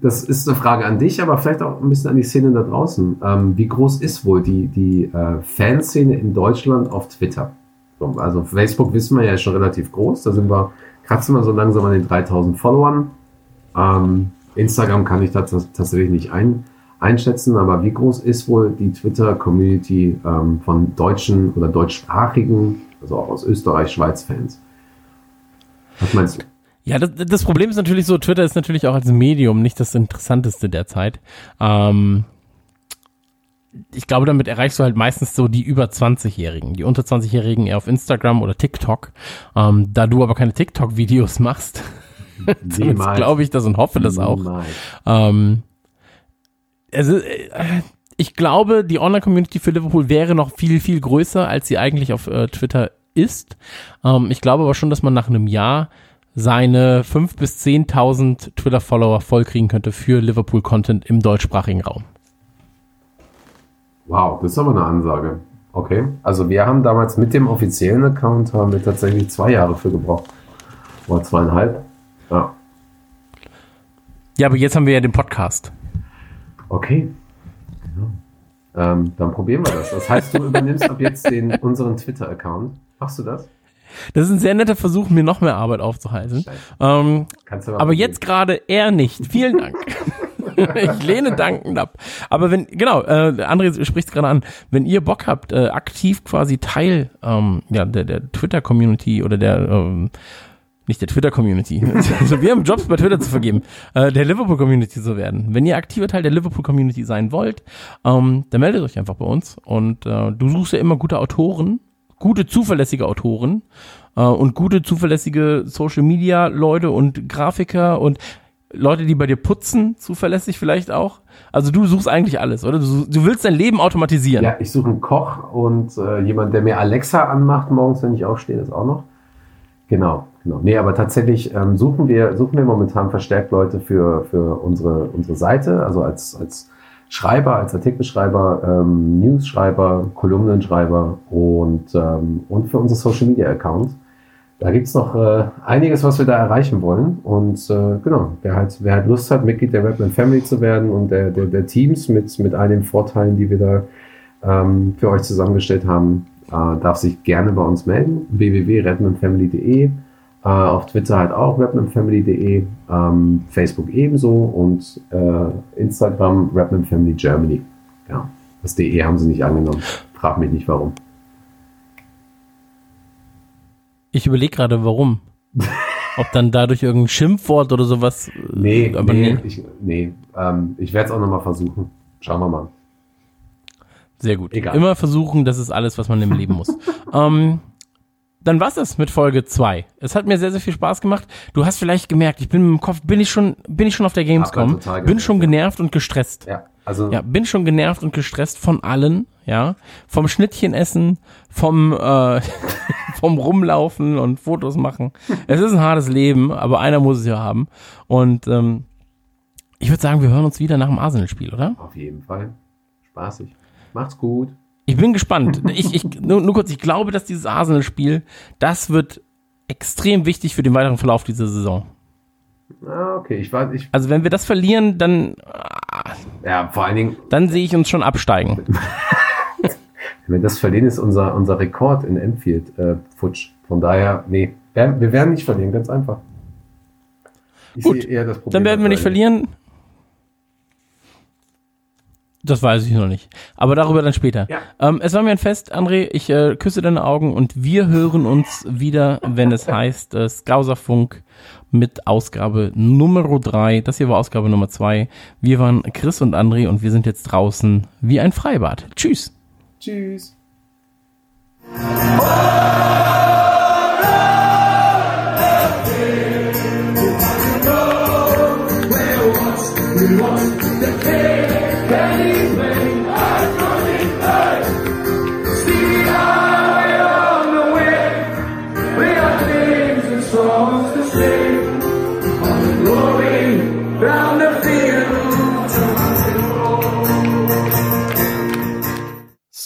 das ist eine Frage an dich, aber vielleicht auch ein bisschen an die Szene da draußen. Ähm, wie groß ist wohl die, die äh, Fanszene in Deutschland auf Twitter? So, also Facebook wissen wir ja schon relativ groß. Da sind wir, kratzen wir so langsam an den 3000 Followern. Ähm, Instagram kann ich da tats- tatsächlich nicht ein, einschätzen, aber wie groß ist wohl die Twitter-Community ähm, von deutschen oder deutschsprachigen, also auch aus Österreich, Schweiz-Fans? Was meinst du? Ja, das, das Problem ist natürlich so, Twitter ist natürlich auch als Medium nicht das Interessanteste derzeit. Ähm, ich glaube, damit erreichst du halt meistens so die über 20-Jährigen, die unter 20-Jährigen eher auf Instagram oder TikTok. Ähm, da du aber keine TikTok-Videos machst, zumindest glaube ich das und hoffe das auch. Ähm, also, äh, ich glaube, die Online-Community für Liverpool wäre noch viel, viel größer, als sie eigentlich auf äh, Twitter ist. Ähm, ich glaube aber schon, dass man nach einem Jahr seine 5.000 bis 10.000 Twitter-Follower vollkriegen könnte für Liverpool-Content im deutschsprachigen Raum. Wow, das ist aber eine Ansage. Okay. Also wir haben damals mit dem offiziellen Account haben wir tatsächlich zwei Jahre für gebraucht. Oder zweieinhalb. Ja. Ja, aber jetzt haben wir ja den Podcast. Okay. Ja. Ähm, dann probieren wir das. Das heißt, du übernimmst ab jetzt den, unseren Twitter-Account. Machst du das? Das ist ein sehr netter Versuch, mir noch mehr Arbeit aufzuhalten. Ähm, aber jetzt gerade eher nicht. Vielen Dank. ich lehne dankend ab. Aber wenn, genau, äh, André spricht es gerade an, wenn ihr Bock habt, äh, aktiv quasi Teil ähm, ja, der, der Twitter-Community oder der, ähm, nicht der Twitter-Community, also wir haben Jobs bei Twitter zu vergeben, äh, der Liverpool-Community zu werden. Wenn ihr aktiver Teil der Liverpool-Community sein wollt, ähm, dann meldet euch einfach bei uns und äh, du suchst ja immer gute Autoren, gute, zuverlässige Autoren äh, und gute, zuverlässige Social-Media-Leute und Grafiker und Leute, die bei dir putzen, zuverlässig vielleicht auch. Also du suchst eigentlich alles, oder? Du, du willst dein Leben automatisieren. Ja, ich suche einen Koch und äh, jemand, der mir Alexa anmacht morgens, wenn ich aufstehe, das auch noch. Genau, genau. Nee, aber tatsächlich ähm, suchen wir, suchen wir momentan verstärkt Leute für, für unsere, unsere Seite, also als, als Schreiber, als Artikelschreiber, ähm, News-Schreiber, Kolumnenschreiber und, ähm, und für unsere Social Media Accounts. Da gibt's noch äh, einiges, was wir da erreichen wollen. Und äh, genau, wer halt, wer halt Lust hat, Mitglied der Redman Family zu werden und der, der, der Teams mit, mit all den Vorteilen, die wir da ähm, für euch zusammengestellt haben, äh, darf sich gerne bei uns melden. www.redmanfamily.de äh, Auf Twitter halt auch redmanfamily.de ähm, Facebook ebenso und äh, Instagram Redman Family Germany. Ja, das DE haben sie nicht angenommen. Frag mich nicht warum. Ich überlege gerade, warum. Ob dann dadurch irgendein Schimpfwort oder sowas. äh, Nee, aber nee, nee. ich, nee ähm, ich werde es auch nochmal versuchen. Schauen wir mal. Sehr gut. Egal. Immer versuchen, das ist alles, was man im Leben muss. ähm, dann war's das mit Folge 2. Es hat mir sehr, sehr viel Spaß gemacht. Du hast vielleicht gemerkt, ich bin dem Kopf, bin ich schon, bin ich schon auf der Gamescom, total bin schon genervt und gestresst. Ja, also Ja, bin schon genervt und gestresst von allen, ja. Vom Schnittchenessen, vom, äh, vom Rumlaufen und Fotos machen. Es ist ein hartes Leben, aber einer muss es ja haben. Und ähm, ich würde sagen, wir hören uns wieder nach dem Arsenal-Spiel, oder? auf jeden Fall spaßig. Macht's gut. Ich bin gespannt. Ich, ich, nur, nur kurz, ich glaube, dass dieses Arsenal-Spiel, das wird extrem wichtig für den weiteren Verlauf dieser Saison. Ah, okay, ich war, ich, Also wenn wir das verlieren, dann, ja, vor allen Dingen, dann sehe ich uns schon absteigen. wenn wir das verlieren, ist unser, unser Rekord in Enfield äh, futsch. Von daher, nee, wir, werden nicht verlieren, ganz einfach. Ich Gut, sehe eher das Problem Dann werden wir nicht verlieren. Das weiß ich noch nicht. Aber darüber dann später. Ja. Ähm, es war mir ein Fest, André. Ich äh, küsse deine Augen und wir hören uns wieder, wenn es heißt äh, Skauserfunk mit Ausgabe Nummer 3. Das hier war Ausgabe Nummer 2. Wir waren Chris und André und wir sind jetzt draußen wie ein Freibad. Tschüss. Tschüss.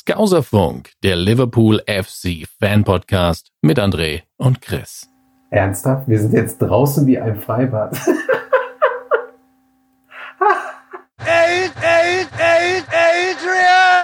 Skauserfunk, der Liverpool FC Fan Podcast mit André und Chris. Ernsthaft? Wir sind jetzt draußen wie ein Freibad.